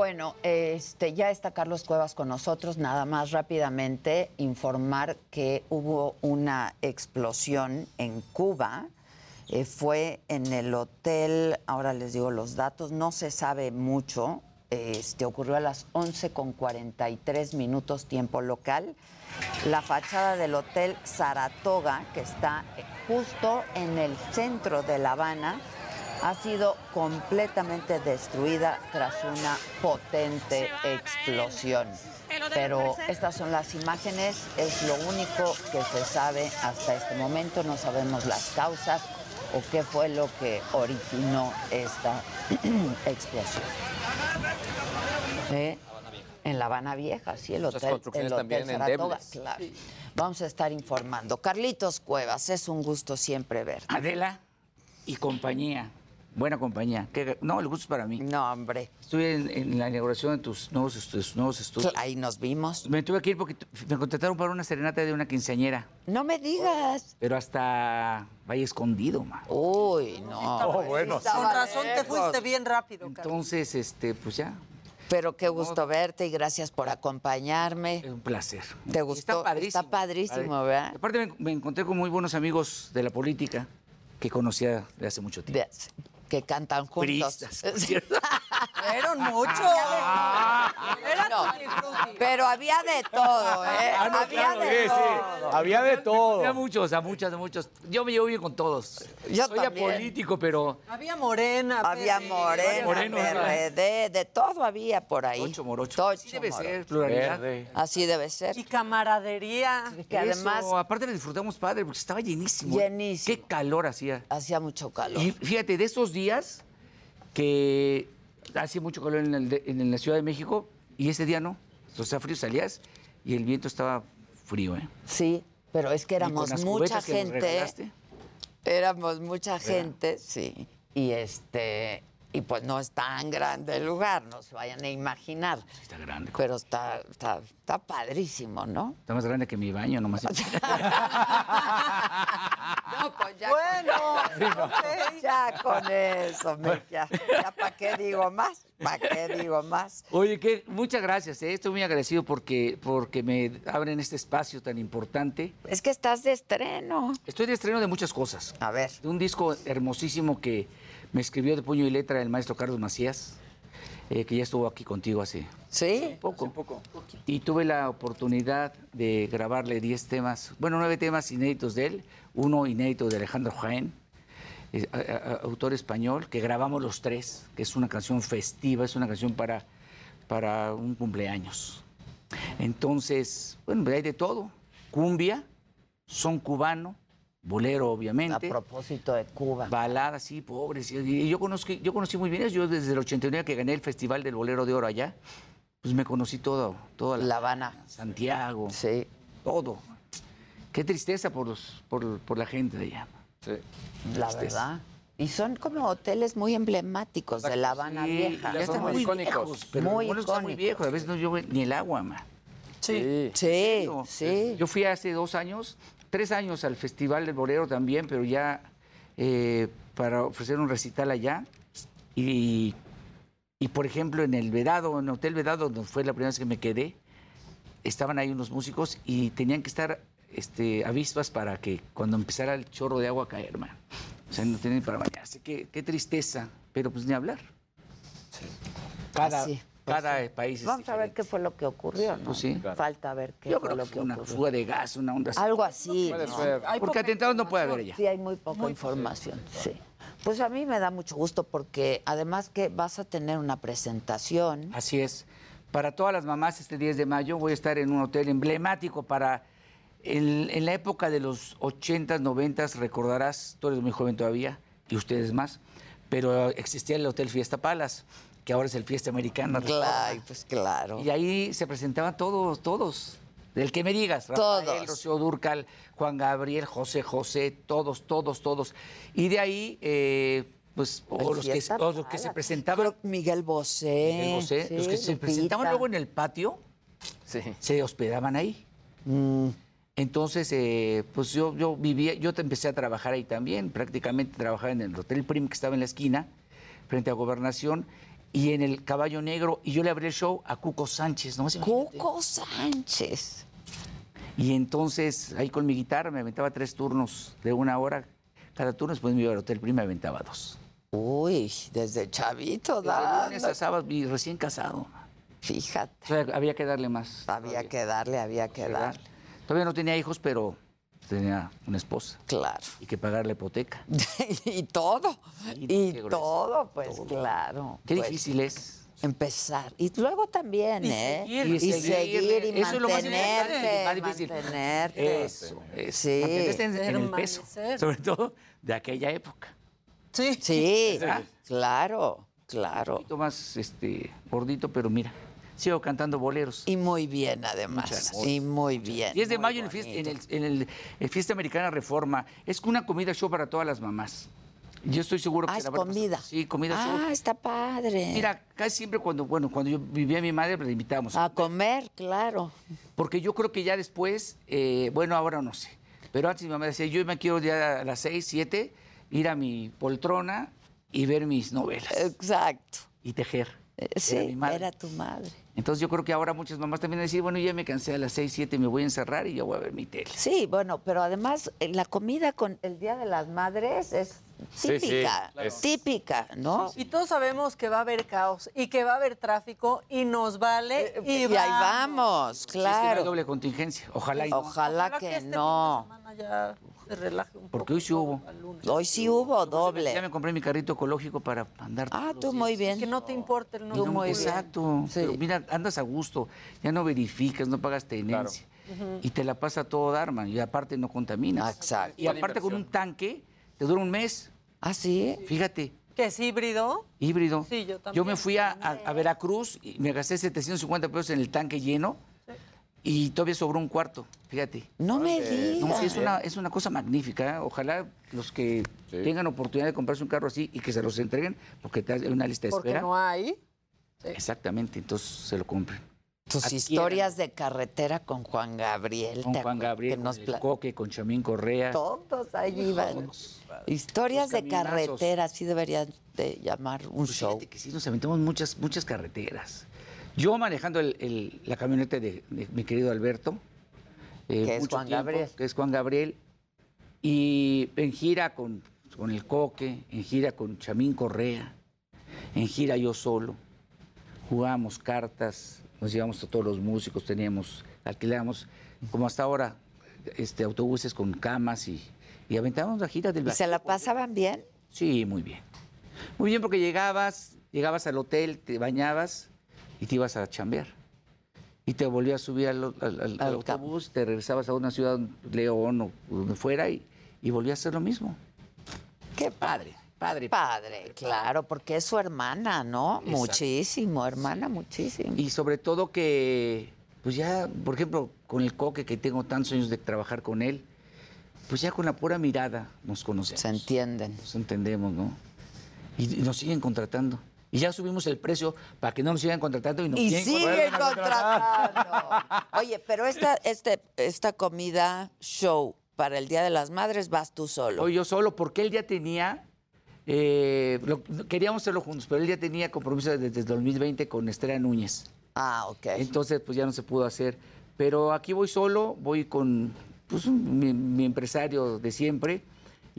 Bueno, este, ya está Carlos Cuevas con nosotros. Nada más rápidamente informar que hubo una explosión en Cuba. Eh, fue en el hotel, ahora les digo los datos, no se sabe mucho. Este, ocurrió a las 11 con 43 minutos tiempo local. La fachada del hotel Saratoga, que está justo en el centro de La Habana, ha sido completamente destruida tras una potente explosión. Pero estas son las imágenes, es lo único que se sabe hasta este momento, no sabemos las causas o qué fue lo que originó esta (clears throat) explosión. ¿Eh? En La Habana Vieja, sí, el hotel, el construcciones hotel también Saratoga, claro. Vamos a estar informando. Carlitos Cuevas, es un gusto siempre ver. Adela, y compañía. Buena compañía. Que- no, el gusto es para mí. No, hombre. Estuve en, en la inauguración de tus nuevos, tus nuevos estudios. Ahí nos vimos. Me tuve que ir porque me contrataron para una serenata de una quinceañera. No me digas. Pero hasta Valle Escondido, ma. Uy, no. Oh, bueno. Con razón te fuiste bien rápido, Carlos. Entonces, este, pues ya. Pero qué gusto verte y gracias por acompañarme. Un placer. ¿Te gustó? Está padrísimo. Está padrísimo, Padre. ¿verdad? Aparte me, me encontré con muy buenos amigos de la política que conocía de hace mucho tiempo. Que cantan juntos. Cierto. (laughs) Fueron muchos. Era No. Pero había de todo, ¿eh? Ah, no, había claro, de sí, sí. todo. Había de todo. Había muchos, a muchos, a muchos. Yo me llevo bien con todos. Yo Soy también. apolítico, pero Había morena. Había PRD, morena, Moreno, PRD, de todo había por ahí. Tocho morocho. Tocho Así debe morocho. ser, pluralidad. Así debe ser. Y camaradería. Que además Eso, aparte le disfrutamos padre porque estaba llenísimo. Llenísimo. Qué calor hacía. hacía mucho calor. Y fíjate, de esos días que hacía mucho calor en, el de- en la Ciudad de México y ese día no. O sea, frío salías y el viento estaba frío, ¿eh? Sí, pero es que éramos mucha gente. Éramos mucha gente, sí. Y este, y pues no es tan grande el lugar, no se vayan a imaginar. Está grande. Pero está, está, está padrísimo, ¿no? Está más grande que mi baño, nomás. (laughs) (laughs) No, pues ya. Bueno, (laughs) ya con eso, me, ya, ya para qué digo más, para qué digo más. Oye, que muchas gracias, ¿eh? estoy muy agradecido porque, porque me abren este espacio tan importante. Es que estás de estreno. Estoy de estreno de muchas cosas. A ver. De un disco hermosísimo que me escribió de puño y letra el maestro Carlos Macías, eh, que ya estuvo aquí contigo hace ¿Sí? poco. Y tuve la oportunidad de grabarle 10 temas, bueno, 9 temas inéditos de él, uno inédito de Alejandro Jaén, eh, a- a- a- autor español, que grabamos los tres, que es una canción festiva, es una canción para, para un cumpleaños. Entonces, bueno, hay de todo. Cumbia, son cubano, bolero, A obviamente. propósito de Cuba. Baladas, sí, pobres. Y- Y yo conocí, yo conocí muy bien eso. Yo desde el 89 que gané el Festival del Bolero de Oro allá, pues me conocí todo, toda la, La Habana. Santiago, Sí. todo. Qué tristeza por, los, por, por la gente de allá. La Tristeza. verdad. Y son como hoteles muy emblemáticos de La Habana Sí, Vieja. ya están muy viejos. Pero muy muy están muy icónicos. viejos. A veces no llueve ni el agua, ma. Sí. Sí, sí. Yo fui hace dos años, tres años al Festival del Bolero también, pero ya eh, para ofrecer un recital allá. Y, y, por ejemplo, en el Vedado, en el Hotel Vedado, donde fue la primera vez que me quedé, estaban ahí unos músicos y tenían que estar este, avispas para que cuando empezara el chorro de agua a caer, man. O sea, no tenían para bañarse. Qué, qué tristeza, pero pues ni hablar. Cada, Así, cada país es Vamos a ver qué fue lo que ocurrió, ¿no? Pues sí. Falta ver qué Yo fue creo lo que que fue una ocurrió. fuga de gas, una onda así. Algo así. Puede ¿no? ser. Porque atentados no puede haber ya. Sí, hay muy poca información. Sí. Pues a mí me da mucho gusto porque además que vas a tener una presentación. Así es. Para todas las mamás, este 10 de mayo voy a estar en un hotel emblemático para... En, en la época de los 80s, 90s, recordarás, tú eres muy joven todavía, y ustedes más, pero existía el Hotel Fiesta Palace, que ahora es el Fiesta Americana. Claro, pues claro. Y ahí se presentaban todos, todos. Del que me digas, Rafael, Todos. Rocío Durcal, Juan Gabriel, José José, todos, todos, todos. Y de ahí, eh, pues, o los, que, Fiesta o los que se presentaban. Creo Miguel Bosé. Miguel Bosé, sí, los que se Lupita. presentaban luego en el patio, se hospedaban ahí. Mm. Entonces, eh, pues yo, yo vivía, yo te empecé a trabajar ahí también, prácticamente trabajaba en el Hotel Prim que estaba en la esquina, frente a Gobernación, y en el Caballo Negro, y yo le abrí el show a Cuco Sánchez, ¿no? Cuco Sánchez. Y entonces, ahí con mi guitarra me aventaba tres turnos de una hora cada turno, después me iba al Hotel Prim y me aventaba dos. Uy, desde chavito, Desde da. lunes a sábado, y recién casado. Fíjate. O sea, había que darle más. Había que darle, había que ¿verdad? darle. Todavía no tenía hijos, pero tenía una esposa. Claro. Y que pagar la hipoteca. (laughs) y todo. Sí, Y todo, pues claro. Qué pues, difícil es. Empezar. Y luego también, Y ¿eh? seguir. y, Y seguir, seguir. y Eso es lo más mantenerte. difícil. Mantenerte. Eso, es. Sí. En, en el peso. Sobre todo de aquella época. Sí. Sí, ¿Verdad? claro, claro. Un poquito más este, gordito, pero mira, sigo cantando boleros. Y muy bien, además. Y muy bien. 10 de muy mayo en, el fiesta, en, el, en el- Fiesta Americana Reforma. Es una comida show para todas las mamás. Yo estoy seguro que Ah, la a pasar- comida. Sí, comida Ah, show. está padre. Mira, casi siempre cuando, bueno, cuando yo vivía mi madre, pues, la invitábamos. A comer, claro. Porque yo creo que ya después, eh, bueno, ahora no sé. Pero antes mi mamá decía, yo me quiero ya a las seis, siete, ir a mi poltrona y ver mis novelas. Exacto. Y tejer. Eh, Era Sí, mi madre. era tu madre. Entonces yo creo que ahora muchas mamás también decir, bueno, ya me cansé a las seis, siete, me voy a encerrar y yo voy a ver mi tele. Sí, bueno, pero además eh, la comida con el Día de las Madres es Sí, sí, típica, es- típica, ¿no? Y todos sabemos que va a haber caos y que va a haber tráfico y nos vale y, y ahí vamos, Sí, es que no hay claro. doble contingencia. Ojalá y no. Ojalá, que, este no. Ya se relaje un Porque hoy sí hubo. Hoy sí hubo Ya doble. me compré mi carrito ecológico para andar. Ah, tú muy bien. Que no te importe el número. no- exacto. Pero mira, andas a gusto, ya no verificas, no pagas tenencia. Y te la pasa todo dar, man. Y aparte no contaminas. Exacto. Y aparte con un tanque te dura un mes. ¿Ah, sí? Fíjate, ¿Que es híbrido? híbrido. Sí, yo también. me fui a, a- a Veracruz y me gasté 750 pesos en el tanque lleno y todavía sobró un cuarto, fíjate. No me digas. No, sí, es una, es una cosa magnífica. ¿eh? Ojalá los que tengan oportunidad de comprarse un carro así y que se los entreguen, porque te hay una lista de Porque espera. no hay. Exactamente, entonces se lo compren. Tus historias de carretera con Juan Gabriel. Con ¿te Juan? Gabriel, Que nos con el Coque, con Chamín Correa. Todos ahí iban. Historias de carretera, sí deberían de llamar un Pues show. fíjate que sí, nos aventamos muchas, muchas carreteras. Yo manejando el- el- la camioneta de, de mi querido Alberto. eh, Que es Juan Gabriel. Que es Juan Gabriel. Y en gira con, con el Coque, en gira con Chamín Correa, en gira yo solo. Jugábamos cartas, nos llevamos a todos los músicos, teníamos, alquilábamos, como hasta ahora, este, autobuses con camas y, y aventábamos la gira del ¿Y se la pasaban bien? Sí, muy bien. Muy bien porque llegabas, llegabas al hotel, te bañabas y te ibas a chambear. Y te volvías a subir al, al- al- al autobús, te regresabas a una ciudad, León o donde fuera, y, y volvías a hacer lo mismo. Qué padre, padre. Padre, claro, porque es su hermana, ¿no? Exacto. Muchísimo, hermana, muchísimo. Y sobre todo que, pues ya, por ejemplo, con el coque que tengo tantos años de trabajar con él, pues ya con la pura mirada nos conocemos. Se entienden. Nos entendemos, ¿no? Y, y nos siguen contratando. Y ya subimos el precio para que no nos sigan contratando y nos Y siguen sigue contratando. Oye, pero esta, este, esta comida show para el Día de las Madres vas tú solo. Hoy yo solo, porque él ya tenía, eh, lo- queríamos hacerlo juntos, pero él ya tenía compromiso desde el 2020 con Estela Núñez. Ah, ok. Entonces, pues ya no se pudo hacer. Pero aquí voy solo, voy con pues, un- mi, mi empresario de siempre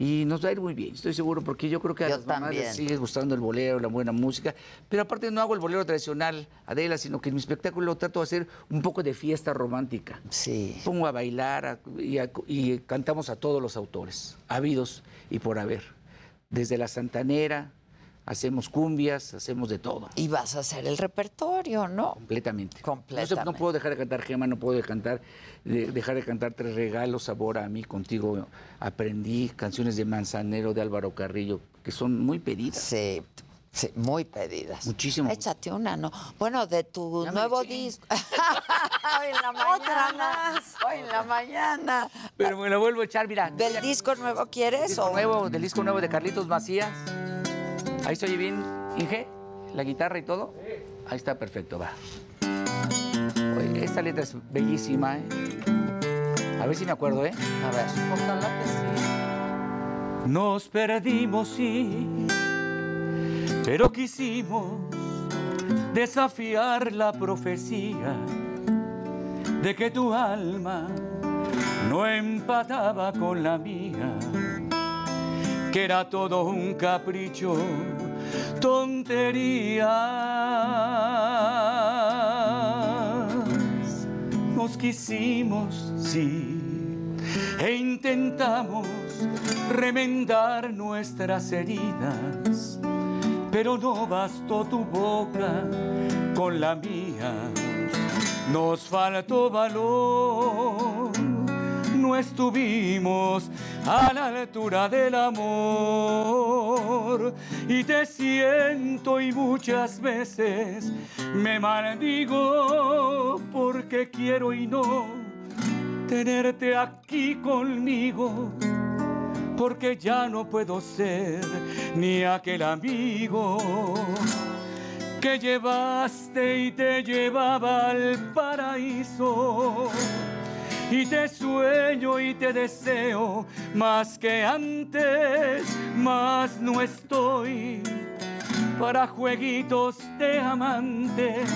y nos va a ir muy bien, estoy seguro, porque yo creo que a Yo las mamás les sigue gustando el bolero, la buena música. Pero aparte no hago el bolero tradicional, Adela, sino que en mi espectáculo trato de hacer un poco de fiesta romántica. Sí. Pongo a bailar a- y, a- y cantamos a todos los autores, habidos y por haber. Desde la Santanera, hacemos cumbias, hacemos de todo. Y vas a hacer el repertorio, ¿no? Completamente. Completamente. no puedo dejar de cantar Gema, no puedo de cantar, de- dejar de cantar Tres Regalos, Sabor a mí, contigo aprendí, canciones de Manzanero, de Álvaro Carrillo, que son muy pedidas. Sí, sí, muy pedidas. Muchísimo. Échate una, ¿no? Bueno, de tu nuevo disco. Hoy (laughs) en la Otra mañana. Hoy en la mañana. Pero me la vuelvo a echar, mira. ¿Del disco nuevo quieres? disco o- nuevo, del disco nuevo de Carlitos Macías. Ahí se oye bien, Inge, la guitarra y todo. Ahí está perfecto, va. Oye, esta letra es bellísima, ¿eh? A ver si me acuerdo, ¿eh? A ver. Ojalá que sí. Nos perdimos, sí, pero quisimos desafiar la profecía de que tu alma no empataba con la mía, que era todo un capricho, tonterías. Nos quisimos, sí, e intentamos remendar nuestras heridas, pero no bastó tu boca con la mía. Nos faltó valor, no estuvimos a la altura del amor y te siento y muchas veces me maldigo porque quiero y no tenerte aquí conmigo porque ya no puedo ser ni aquel amigo que llevaste y te llevaba al paraíso. Y te sueño y te deseo más que antes, más no estoy para jueguitos de amantes.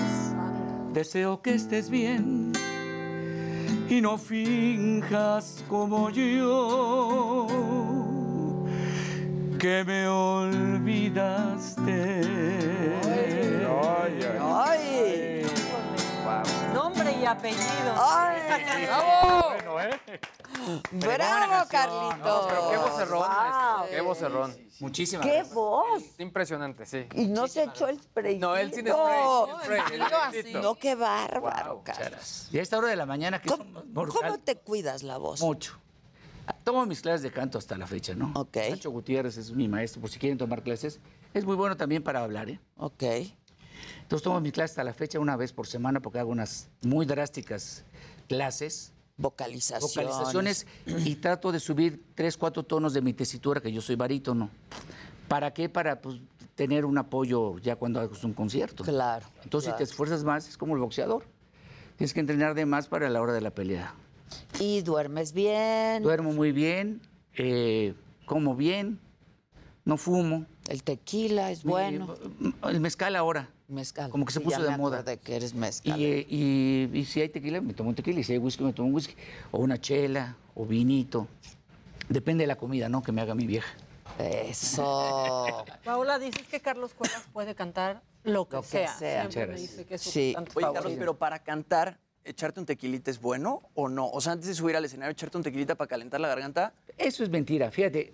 Deseo que estés bien y no finjas como yo que me olvidaste. ¡Ay! Nombre y apellido. ¡Ay! ¡Bravo! ¡Bravo, Carlitos! pero qué vocerrón, Wow. maestro, qué vocerrón. Muchísimas ¡Qué voz! Impresionante, sí. Y no se echó el spray. No, él sin spray, spray, el No, qué bárbaro, Carlos. Y a esta hora de la mañana que ¿Cómo, cómo te cuidas la voz? Mucho. Tomo mis clases de canto hasta la fecha, ¿no? Ok. Nacho Gutiérrez es mi maestro, por si quieren tomar clases. Es muy bueno también para hablar, ¿eh? Ok. Entonces tomo mis clases hasta la fecha una vez por semana porque hago unas muy drásticas clases. Vocalizaciones. Vocalizaciones y trato de subir tres, cuatro tonos de mi tesitura, que yo soy barítono. ¿Para qué? Para pues, tener un apoyo ya cuando hagas un concierto. Claro. Entonces, claro. si te esfuerzas más, es como el boxeador. Tienes que entrenar de más para la hora de la pelea. Y duermes bien. Duermo muy bien, eh, como bien, no fumo. El tequila es bueno. El mezcal ahora. Mezcal. Como que se Sí, puso ya de me moda. acordé que eres mezcal. Y, eh, y- y si hay tequila, me tomo un tequila. Y si hay whisky, me tomo un whisky. O una chela, o vinito. Depende de la comida, ¿no? Que me haga mi vieja. Eso. (laughs) Paola, dices que Carlos Cuevas puede cantar lo que, Lo que sea. sea. Siempre me Muchas dice que es su Sí. Oye, Carlos, pero para cantar, ¿echarte un tequilita es bueno o no? O sea, antes de subir al escenario, echarte un tequilita para calentar la garganta. Eso es mentira, fíjate.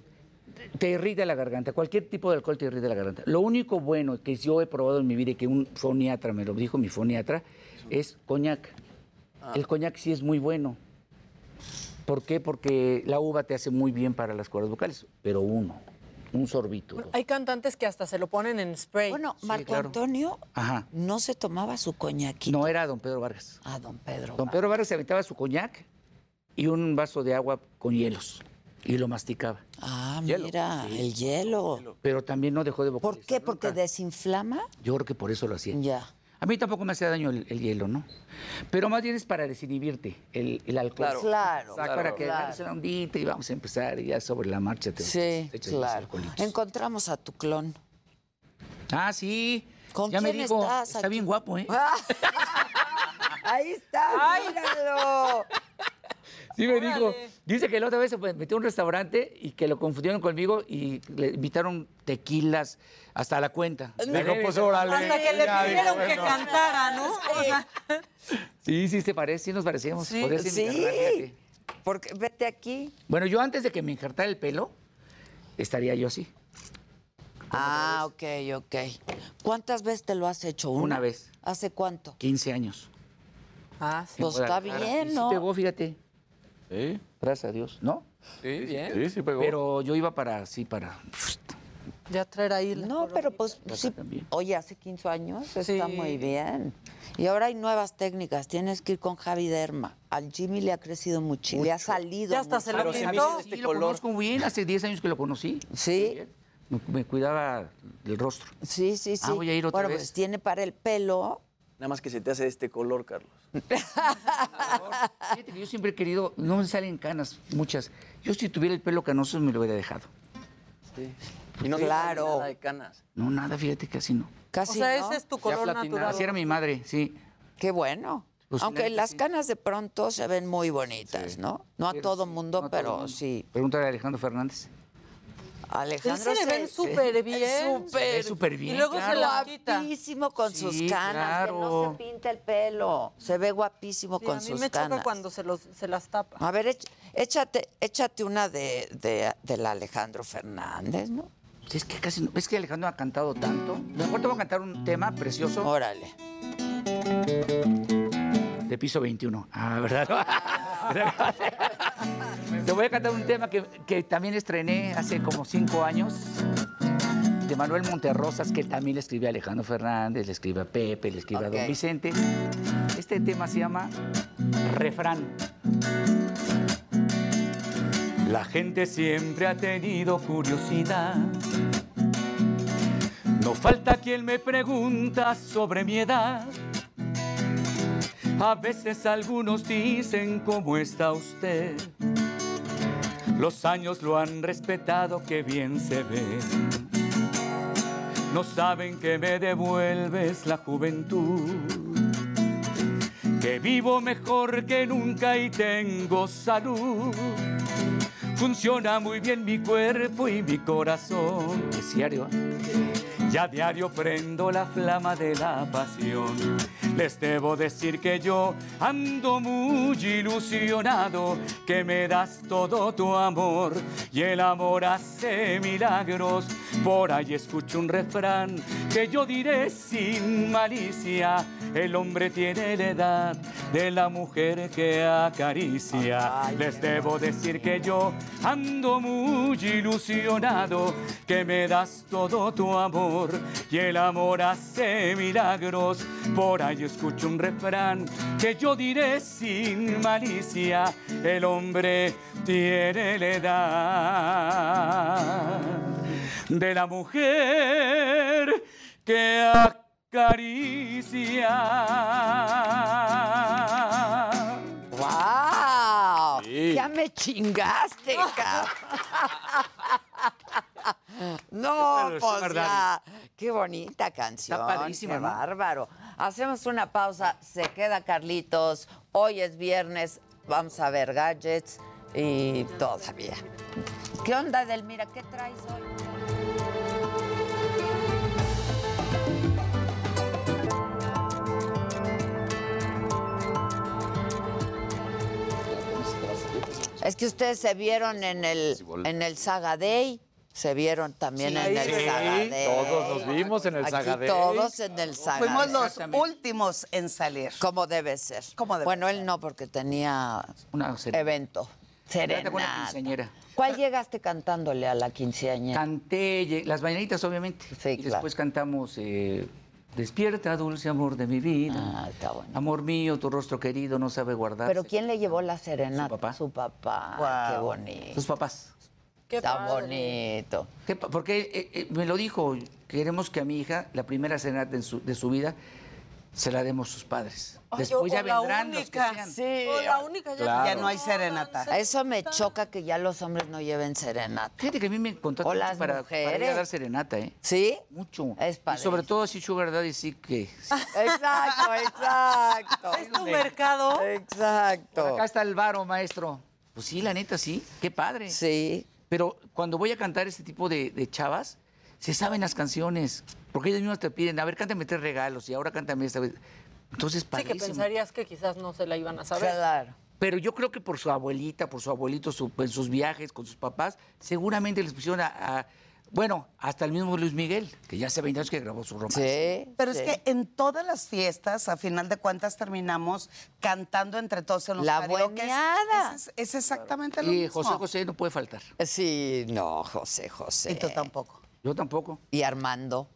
Te irrita la garganta, cualquier tipo de alcohol te irrita la garganta. Lo único bueno que yo he probado en mi vida y que un foniatra me lo dijo, mi foniatra, es coñac. El coñac sí es muy bueno. ¿Por qué? Porque la uva te hace muy bien para las cuerdas vocales, pero uno, un sorbito. Hay cantantes que hasta se lo ponen en spray. Bueno, Marco claro. Antonio Ajá. no se tomaba su coñaquito. No era don Pedro Vargas. Ah, don Pedro. Don Pedro Vargas se aventaba su coñac y un vaso de agua con hielos y lo masticaba. Ah, Hielo. mira, Sí. el hielo. Pero también no dejó de vocalizar. ¿Por qué? ¿Porque nunca. desinflama? Yo creo que por eso lo hacía. Ya. A mí tampoco me hacía daño el, el hielo, ¿no? Pero más bien es para desinhibirte el, el alcohol. Claro. Claro, Para claro, que claro. la ondita y vamos a empezar y ya sobre la marcha te Sí, te echas los claro. alcoholitos. Encontramos a tu clon. Ah, sí. ¿Con ya me quién dijo, estás está aquí? bien guapo, ¿eh? (laughs) Ahí está, míralo. Sí me dijo. Dice que la otra vez se metió a un restaurante y que lo confundieron conmigo y le invitaron tequilas hasta la cuenta. Dijo, pues órale. Hasta que le Ya, pidieron que bueno. cantara, ¿no? O sea, Sí, sí, se parece, sí nos parecíamos. Sí, Podría sí. Porque vete aquí. Bueno, yo antes de que me injertara el pelo, estaría yo así. Ah, ok, ok. ¿Cuántas veces te lo has hecho? ¿Una, Una vez. ¿Hace cuánto? 15 años. ah, sí. Pues está bien, sí ¿no? pegó, fíjate. Sí, Gracias a Dios, ¿no? Sí, bien. sí, sí pegó. Pero yo iba para, sí, para... Ya traer ahí. la No, pero pues sí. también. Oye, hace 15 años Sí. está muy bien. Y ahora hay nuevas técnicas. Tienes que ir con Javi Derma. Al Jimmy le ha crecido mucho. Le ha salido. Ya hasta mucho. se lo pintó. Sí, este lo color. conozco bien, hace 10 años que lo conocí. Sí, Me, me cuidaba del rostro. sí, sí, sí. Ah, voy a ir otra bueno, vez. pues tiene para el pelo. Nada más que se te hace de este color, Carlos. (laughs) Fíjate que yo siempre he querido, no me salen canas, muchas. Yo si tuviera el pelo canoso me lo hubiera dejado. Sí. Y no Claro. nada de canas. No, nada, fíjate, casi no. O Casi. sea, ¿no? ese es tu color natural. Así era mi madre, sí. Qué bueno. Pues Aunque las sí. canas de pronto se ven muy bonitas, ¿no? No a Pero todo mundo, no a todo pero mundo. sí. Pregúntale a Alejandro Fernández. Alejandro Él se le ven súper (laughs) bien. Se ve súper bien. Y luego se claro. la quita. Guapísimo con Sí, sus canas, que no claro. se pinta el pelo. Se ve guapísimo Sí, con a mí sus me canas. choca cuando se, los, se las tapa. A ver, éch- échate, échate una de, de, del Alejandro Fernández, ¿no? Sí, Es que casi no, es que Alejandro ha cantado tanto. Mejor te voy a cantar un tema precioso Órale. de piso 21. Ah, ¿verdad? (laughs) (laughs) te voy a cantar un tema que, que también estrené hace como cinco años. De Manuel Monterrosas, que también le escribe a Alejandro Fernández, le escribe a Pepe, le escribe a Don Vicente. Este tema se llama Refrán. La gente siempre ha tenido curiosidad. No falta quien me pregunta sobre mi edad. A veces algunos dicen cómo está usted. Los años lo han respetado, que bien se ve. No saben que me devuelves la juventud. Que vivo mejor que nunca y tengo salud. Funciona muy bien mi cuerpo y mi corazón. Es diario. Ya diario prendo la flama de la pasión. Les debo decir que yo ando muy ilusionado, que me das todo tu amor y el amor hace milagros. Por ahí escucho un refrán que yo diré sin malicia. El hombre tiene la edad de la mujer que acaricia. Les debo decir que yo ando muy ilusionado, que me das todo tu amor y el amor hace milagros. Por ahí escucho un refrán que yo diré sin malicia. El hombre tiene la edad de la mujer que acaricia. ¡Wow! Sí. Ya me chingaste, cabrón. (laughs) (laughs) No, es pues ya. Qué bonita canción. Está padrísima, Qué ¿no? bárbaro. Hacemos una pausa. Se queda Carlitos. Hoy es viernes. Vamos a ver gadgets y todavía. ¿Qué onda, Edelmira? ¿Qué traes hoy? Es que ustedes se vieron en el, en el Saga Day. Se vieron también Sí, en el sí, todos nos vimos en el Aquí. Todos en el Saga Fuimos los últimos en salir. Como debe ser. bueno, él no, porque tenía evento. Con la Serenata. quinceañera. ¿Cuál llegaste cantándole a la quinceañera? Canté las mañanitas, obviamente. y después cantamos eh, Despierta, dulce amor de mi vida. Ah, está bueno. Amor mío, tu rostro querido no sabe guardar. ¿Pero quién le llevó la serenata? Su papá. Su papá. Qué bonito. Sus papás. Está bonito. ¿Qué pa- Porque eh, eh, me lo dijo, queremos que a mi hija, la primera serenata en su- de su vida, se la demos sus padres. Ay, Después o ya la vendrán los que única. sean. Sí. O la única ya, ya no hay serenata. Eso me choca que ya los hombres no lleven serenata. Fíjate que a mí me contactó O las para, para ir a mujeres. dar serenata, ¿eh? ¿Sí? Mucho. Es Y sobre todo así Sugar Daddy sí que... (laughs) Exacto, exacto. ¿Es tu mercado? Exacto. Acá está el varo, maestro. Pues sí, la neta, sí. Qué padre. Sí. Pero cuando voy a cantar este tipo de, de chavas, se saben las canciones. Porque ellos mismos te piden, a ver, cántame tres regalos y ahora cántame esta vez. Entonces, Sí, que padrísimo. pensarías que quizás no se la iban a saber. Claro. Pero yo creo que por su abuelita, por su abuelito, su- en sus viajes con sus papás, seguramente les pusieron a, a- Bueno, hasta el mismo Luis Miguel, que ya hace 20 años que grabó su romance. Pero es que en todas las fiestas, a final de cuentas, terminamos cantando entre todos en los La. Es, es exactamente lo Y mismo. José José no puede faltar. Sí, no, José José. Y tú tampoco. Yo tampoco. Y Armando.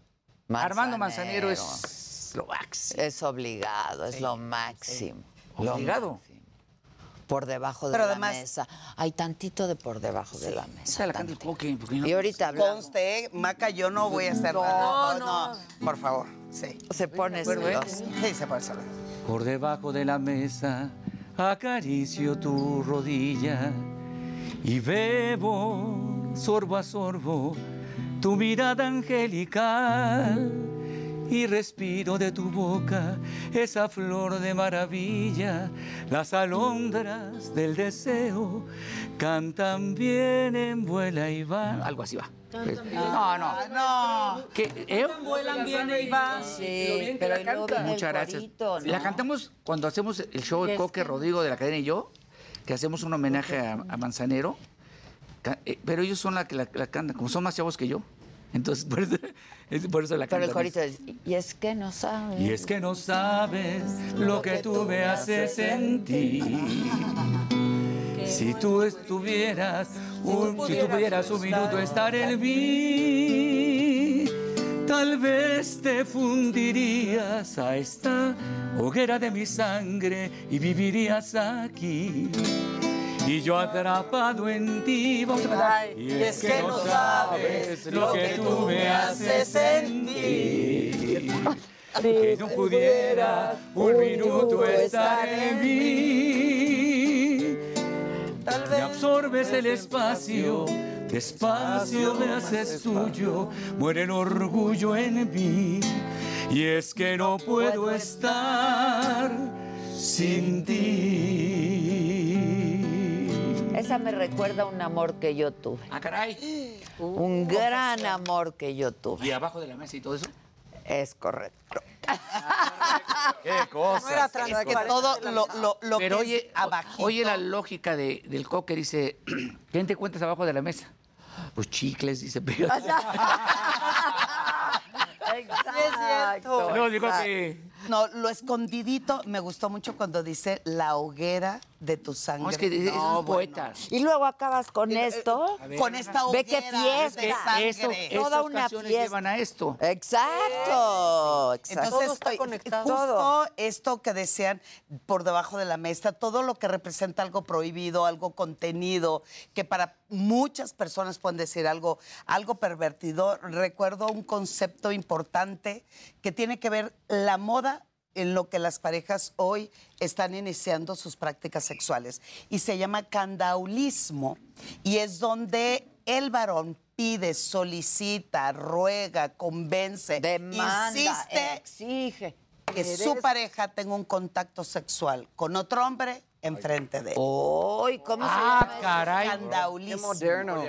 Armando Manzanero es lo máximo. Es obligado, es lo máximo. Obligado. Por debajo de Pero la además- mesa. Hay tantito de por debajo de la mesa. Esa la coque. porque no- Y ahorita hablamos. Conste, Maca, yo no voy a hacer No, nada. No, por favor. Sí. Se pone ¿eh? celoso. Sí, se pone celoso. Por debajo de la mesa acaricio tu rodilla y bebo sorbo a sorbo tu mirada angelical y respiro de tu boca esa flor de maravilla. Las alondras del deseo cantan bien en vuela y van. Algo así va. No, no. No. ¿Qué? ¿Eh? Vuelan bien y van. Sí, pero viene el Muchas gracias. corito, ¿no? La cantamos cuando hacemos el show es Coque que- Rodrigo de la cadena y yo, que hacemos un homenaje a, a Manzanero. Eh, Pero ellos son la que la, la cantan, como son más chavos que yo. Entonces, por eso, es- por eso la Pero el corito es, y es que no sabes. Y es que no sabes lo que tú me haces sentir. Si tú estuvieras, un, si tú pudieras un minuto estar en mí, tal vez te fundirías a esta hoguera de mi sangre y vivirías aquí. Y yo atrapado en ti. Y es que no sabes lo que tú me haces sentir. Que no pudiera un minuto estar en mí. Me absorbes el espacio, despacio me haces tuyo, muere el orgullo en mí. Y es que no puedo estar sin ti. Esa me recuerda a un amor que yo tuve. Ah, caray. (gasps) Un gran amor que yo tuve. ¿Y abajo de la mesa y todo eso? Es correcto. (laughs) Qué cosas. Es que todo lo, lo, lo Pero que oye, es abajito. oye la lógica de- del coque, dice, (clears throat) ¿quién te cuentas abajo de la mesa? Pues chicles, dice. Pero... (laughs) (laughs) Exacto. No, digo que- No, lo escondidito me gustó mucho cuando dice la hoguera de tu sangre. No, es que No, un bueno. poeta. Y luego acabas con esto. A ver, Con esta Ve qué hoguera fiesta. de Eso, sangre. Toda estas una fiesta. llevan a esto. Exacto. exacto. Entonces, Todo está estoy- conectado. justo Todo. esto que decían por debajo de la mesa, todo lo que representa algo prohibido, algo contenido, que para muchas personas pueden decir algo, algo pervertido. Recuerdo un concepto importante que tiene que ver la moda en lo que las parejas hoy están iniciando sus prácticas sexuales. Y se llama candaulismo. Y es donde el varón pide, solicita, ruega, convence, Demanda, insiste exige. que su pareja tenga un contacto sexual con otro hombre enfrente de él. Uy, ¿cómo se Ah, llama? eso? caray. Candaulismo.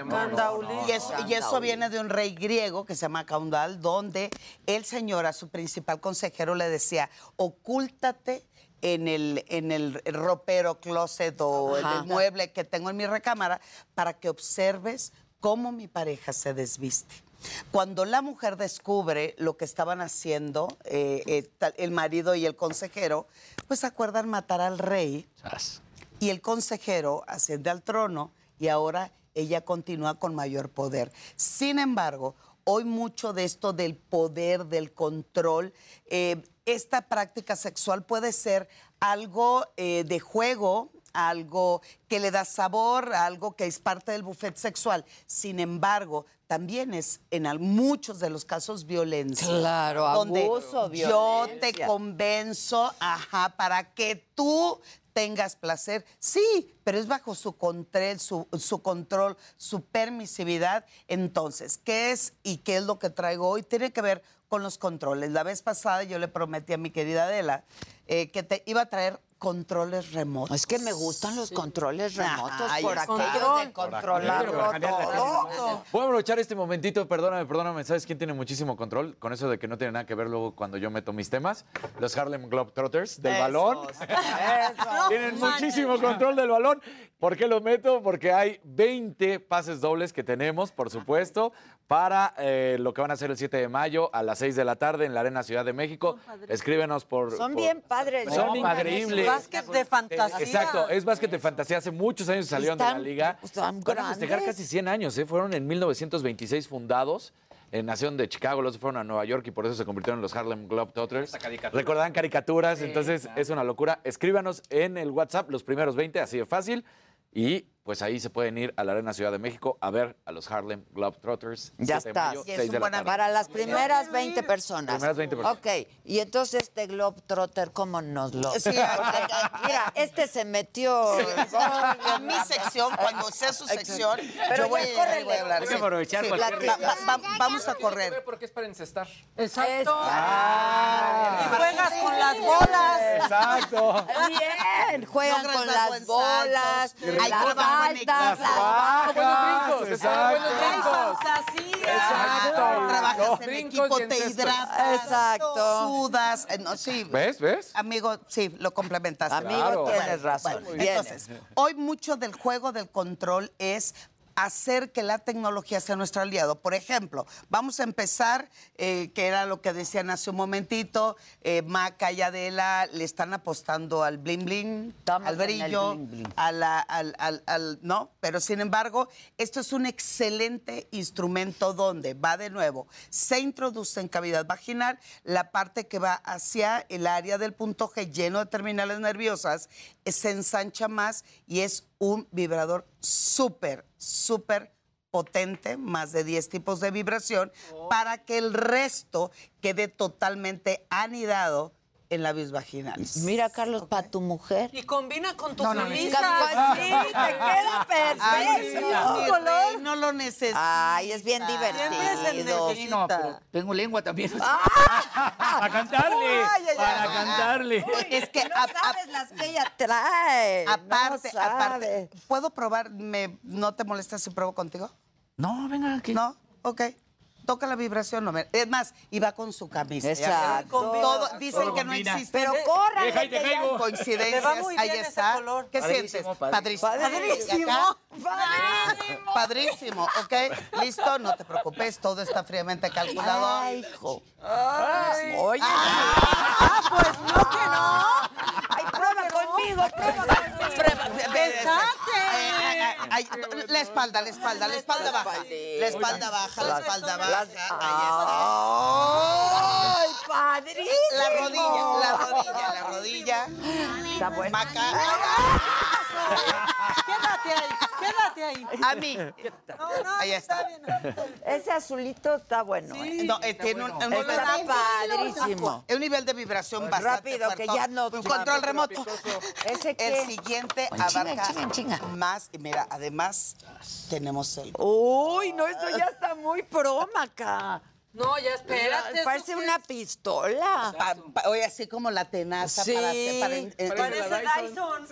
Candaulismo. Y eso, y eso viene de un rey griego que se llama Caundal, donde el señor a su principal consejero le decía, ocúltate en el, en el ropero, closet o en el mueble que tengo en mi recámara para que observes cómo mi pareja se desviste. Cuando la mujer descubre lo que estaban haciendo eh, eh, tal- el marido y el consejero, pues acuerdan matar al rey Sas. y el consejero asciende al trono y ahora ella continúa con mayor poder. Sin embargo, hoy mucho de esto del poder, del control, eh, esta práctica sexual puede ser algo de juego, algo que le da sabor, algo que es parte del buffet sexual. Sin embargo, también es en muchos de los casos violencia. Claro, donde abuso, Yo te violencia. convenzo, ajá, para que tú tengas placer. Sí, pero es bajo su control, su, su control, su permisividad. Entonces, ¿qué es y qué es lo que traigo hoy? Tiene que ver con los controles. La vez pasada yo le prometí a mi querida Adela eh, que te iba a traer controles remotos. Es que me gustan los controles remotos Ay, por aquello de controlarlo todo. Voy a aprovechar este momentito, perdóname, perdóname, ¿sabes quién tiene muchísimo control? Con eso de que no tiene nada que ver luego cuando yo meto mis temas. Los Harlem Globetrotters del balón. (laughs) Tienen muchísimo control del balón. ¿Por qué lo meto? Porque hay 20 pases dobles que tenemos, por supuesto, para eh, lo que van a ser el 7 de mayo a las 6 de la tarde en la Arena Ciudad de México. Escríbenos por... Son por- bien padres. Son increíbles. Básquet de fantasía. Exacto, es básquet de fantasía. Hace muchos años salieron de la Están- liga. están Van a festejar casi 100 años, ¿eh? Fueron en 1926 fundados. En Nación de Chicago, luego se fueron a Nueva York y por eso se convirtieron en los Harlem Globetrotters. Recordaban caricaturas, entonces es una locura. Escríbanos en el WhatsApp los primeros 20, así de fácil. Y pues ahí se pueden ir a la Arena Ciudad de México a ver a los Harlem Globetrotters. Ya 7 de está. mayo, Y es 6 un de la. Para las primeras 20 personas. Primeras 20 personas. Ok, y entonces este Globetrotter, ¿cómo nos lo...? Sí, (laughs) mira, este se metió... En mi sección, cuando sea su sección, Pero yo voy, a- córrele. voy a hablar. Hay que aprovechar Sí, cualquier la- va- va- vamos a correr. Porque es para encestar. Exacto. Ah. y juegas con las bolas. Exacto. Bien, juegan con las bolas, saltos. Hay las las Bajas, exacto. Exacto. Trabajas en equipo, te hidratas. Exacto. Sudas. eh, no, sí. ¿Ves? ¿Ves? Amigo, sí, lo complementaste. Amigo, Claro. tienes razón. Bueno, entonces, hoy mucho del juego del control es hacer que la tecnología sea nuestro aliado. Por ejemplo, vamos a empezar, eh, que era lo que decían hace un momentito, eh, Maca y Adela le están apostando al bling bling, Estamos al brillo, bling bling. a la- al, al- al- no, pero sin embargo, esto es un excelente instrumento donde va de nuevo, se introduce en cavidad vaginal la parte que va hacia el área del punto G lleno de terminales nerviosas, eh, se ensancha más y es un vibrador súper, súper potente, más de 10 tipos de vibración, para que el resto quede totalmente anidado en labios vaginales. Mira, Carlos, para tu mujer. Y combina con tu No, sí, te queda perfecto. Ay, sí, lo. Ay, es bien divertido. Sí, no, pero tengo lengua también. Ah. (laughs) Para cantarle. Ay, ay, Para ay. cantarle. Es que no sabes las que ella trae. Aparte, aparte, ¿puedo probar? Me, ¿No te molesta si pruebo contigo? No, venga, aquí. No, ok. Toca la vibración, no me... Es más, iba con su camisa. Exacto. Todo, dicen Todo que no existe. Pero Deja y te caigo. Coincidencias, va muy ahí ese está. color. ¿Qué Padrísimo, sientes? padrísimo. Padrísimo. Padrísimo. ¿Y? Padrísimo, ¿ok? Listo, no te preocupes, todo está fríamente calculado. Ay, hijo. Ay. Oye. Ah, pues no que no. (laughs) Prueba conmigo, prueba La espalda, la espalda, la espalda baja. La espalda baja, la espalda baja. Ahí ¡Ay, padrísimo! está. La rodilla, la rodilla, la rodilla. Está bueno. Maca. Quédate ahí, quédate ahí. A mí. No, no, Ahí está. bien. Ese azulito está bueno. ¿eh? No, eh, tiene un, un nivel Está padrísimo. un nivel de vibración bastante Rápido, que fuerte. ya no- Un control remoto. ¿Ese qué? El siguiente En chinga, abarca chinga, chinga. más. Y mira, además tenemos el... Uy, no, esto ya está muy pro, Maca. No, ya espérate. Parece una pistola. Pa- pa- oye, así como la tenaza Sí. para... hacer- para en- Parece (laughs) Dyson.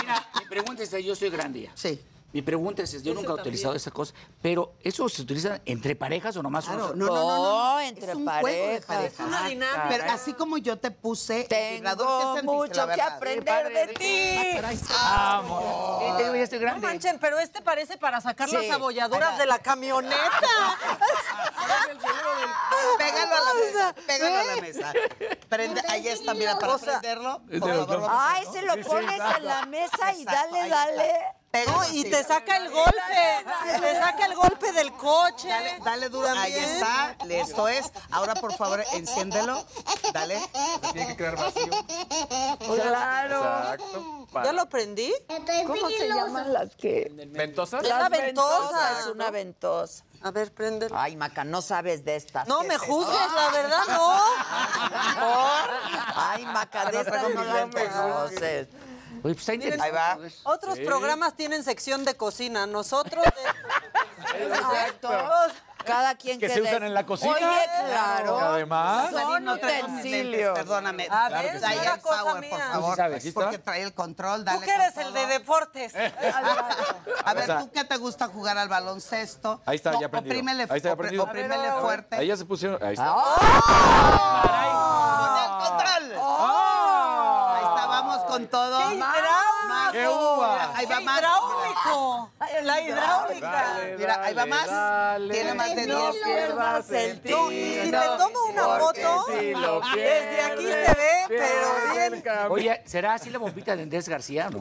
Mira, mi pregunta es, yo soy grande ya. Sí. Mi pregunta es, yo nunca he utilizado esa cosa, pero ¿eso se utiliza entre parejas o nomás Claro, uno? no, no, no, no, No, Es entre un juego de parejas. parejas. Una dinámica. Pero así como yo te puse el vibrador, ¿qué Tengo sentiste, mucho que aprender de ti. Vamos. Eh, digo, ya estoy No grande. manchen, pero este parece para sacar Sí. las abolladuras de la camioneta. (laughs) Pégalo a la mesa, pégalo a la mesa. Prende, ahí está, mira, para O sea, prenderlo. Por favor, Ah, ese lo pones en la mesa y dale, dale. Y te saca el golpe. Te saca el golpe del coche. Dale, dale duro. Ahí está. Esto es. Ahora, por favor, enciéndelo. Dale. Tiene que crear vacío. Claro. Exacto. ¿Ya lo prendí? ¿Cómo se llaman las que? ¿Ventosas? Las ventosa. Es una ventosa. A ver, préndelo. Ay, Maca, no sabes de estas. No ¿Qué me es juzgues, esto? la verdad no. (laughs) Ay, Maca, de estas no las conoces. Oye, pues está Ahí interesante. va. Otros programas tienen sección de cocina. Nosotros. de- (laughs) Exacto. Cada quien Que que se les- usan en la cocina. Oye, claro. Además. Son utensilios. Perdóname. A ver, Ahí el cosa power, mía. por Sí favor. sabes. Porque trae el control. Tú Dale que eres el de deportes. (laughs) A ver, ¿tú qué te gusta jugar al baloncesto? Ahí está, ya aprendido. Oprímele, Ahí está, aprendido. oprímele fuerte. Ahí ya se pusieron. Ahí está. ¡Con el control! Ahí vamos con todo. ¡Qué hidráulico! ¡Qué uva! Ahí va ¡Qué más. hidráulico! La hidráulica. Mira, ahí va más. dale. Tiene más de No 10. pierdas el No, y si te tomo una foto, lo (laughs) desde aquí se ve, pero bien. Oye, ¿será así la bombita de Andrés García, no?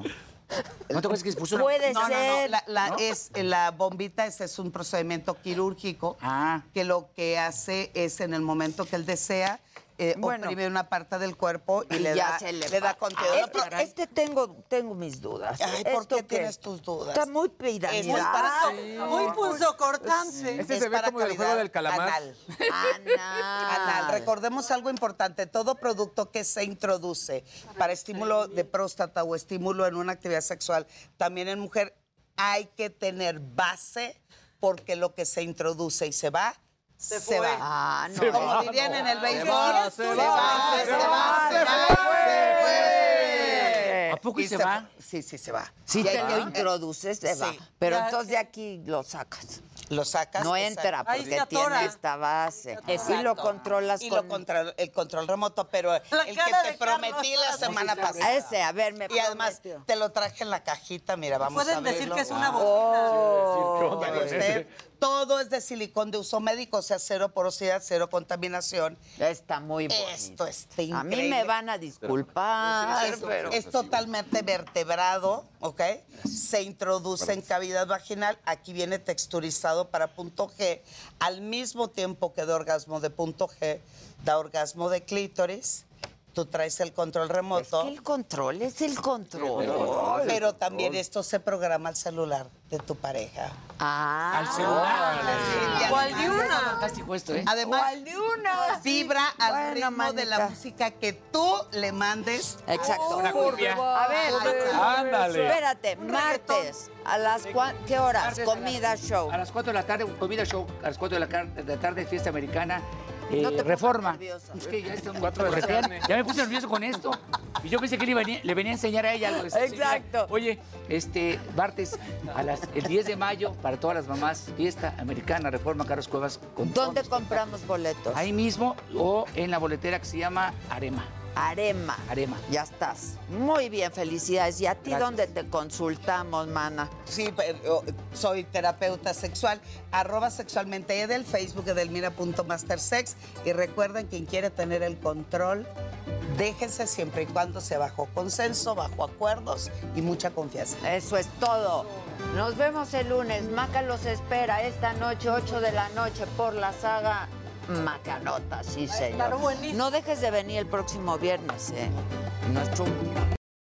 ¿No te acuerdas que se puso una- Puede No, no, no. ser. La, la- ¿No? es, la bombita ese es un procedimiento quirúrgico Ah. que lo que hace es en el momento que él desea eh, Bueno. oprime una parte del cuerpo y, Y le, ya da, se le le da contenido. Este, este tengo, tengo mis dudas. Ay, ¿por ¿Esto qué tienes tus dudas? Está muy Es muy piramidal. para- Muy pulso cortante. Este Es se ve para como cavidad juego del calamar. anal. Anal. Anal. Recordemos algo importante, todo producto que se introduce para estímulo de próstata o estímulo en una actividad sexual, también en mujer, hay que tener base porque lo que se introduce y se va, se, va. Ah, no. Como dirían en el béisbol, va, se va, se va, se va, se fue. ¿A poco y se va? Sí, sí, se va. Si te lo introduces, se va. Pero Ya- entonces de aquí lo sacas. Lo sacas. No entra porque atora. tiene esta base. Y lo controlas y con... lo el control remoto, pero La el que te Carlos prometí la semana A pasada. ese, a ver, me Y además te lo traje en la cajita, mira, vamos a Pueden verlo. decir que es una Oh. ¿Qué bocina. usted? Todo es de silicón de uso médico, o sea, cero porosidad, cero contaminación. Está muy bonito. Esto está increíble. A mí me van a disculpar, Es, pero... es totalmente vertebrado, ¿ok? Se introduce en cavidad vaginal. Aquí viene texturizado para punto G. Al mismo tiempo que da orgasmo de punto G, da orgasmo de clítoris tú traes el control remoto. el control es el control. Pero también esto se programa al celular de tu pareja. Ah. Al celular. Sí, ¿Cuál de además- una? ¿eh? Además, ¿Cuál de una? vibra al Bueno, ritmo de la música que tú le mandes. Exacto. Una cumbia. A ver, Ándale. espérate, martes, ¿a las qué horas? Martes a Comida show. A las 4 de la tarde, comida show. A las 4 de la, car- de la tarde, fiesta americana. Eh, No te reforma. Es que ya, está muy- Cuatro de la ya me puse nervioso con esto. Y yo pensé que le venía, le venía a enseñar a ella algo. Exacto. Oye, este, martes, a las, el 10 de mayo, para todas las mamás, fiesta americana, reforma Carlos Cuevas. Con ¿Dónde todos. compramos boletos? Ahí mismo o en la boletera que se llama Arema. Arema. Arema. Ya estás. Muy bien, felicidades. ¿Y a ti Gracias. dónde te consultamos, mana? Sí, pero soy terapeuta sexual, arroba sexualmente edel, Facebook edelmira.mastersex. Y recuerden, quien quiere tener el control, déjense siempre y cuando sea bajo consenso, bajo acuerdos y mucha confianza. Eso es todo. Nos vemos el lunes. Maca los espera esta noche, 8 de la noche, por la saga Macanota, sí, señor. No dejes de venir el próximo viernes, ¿eh? Nuestro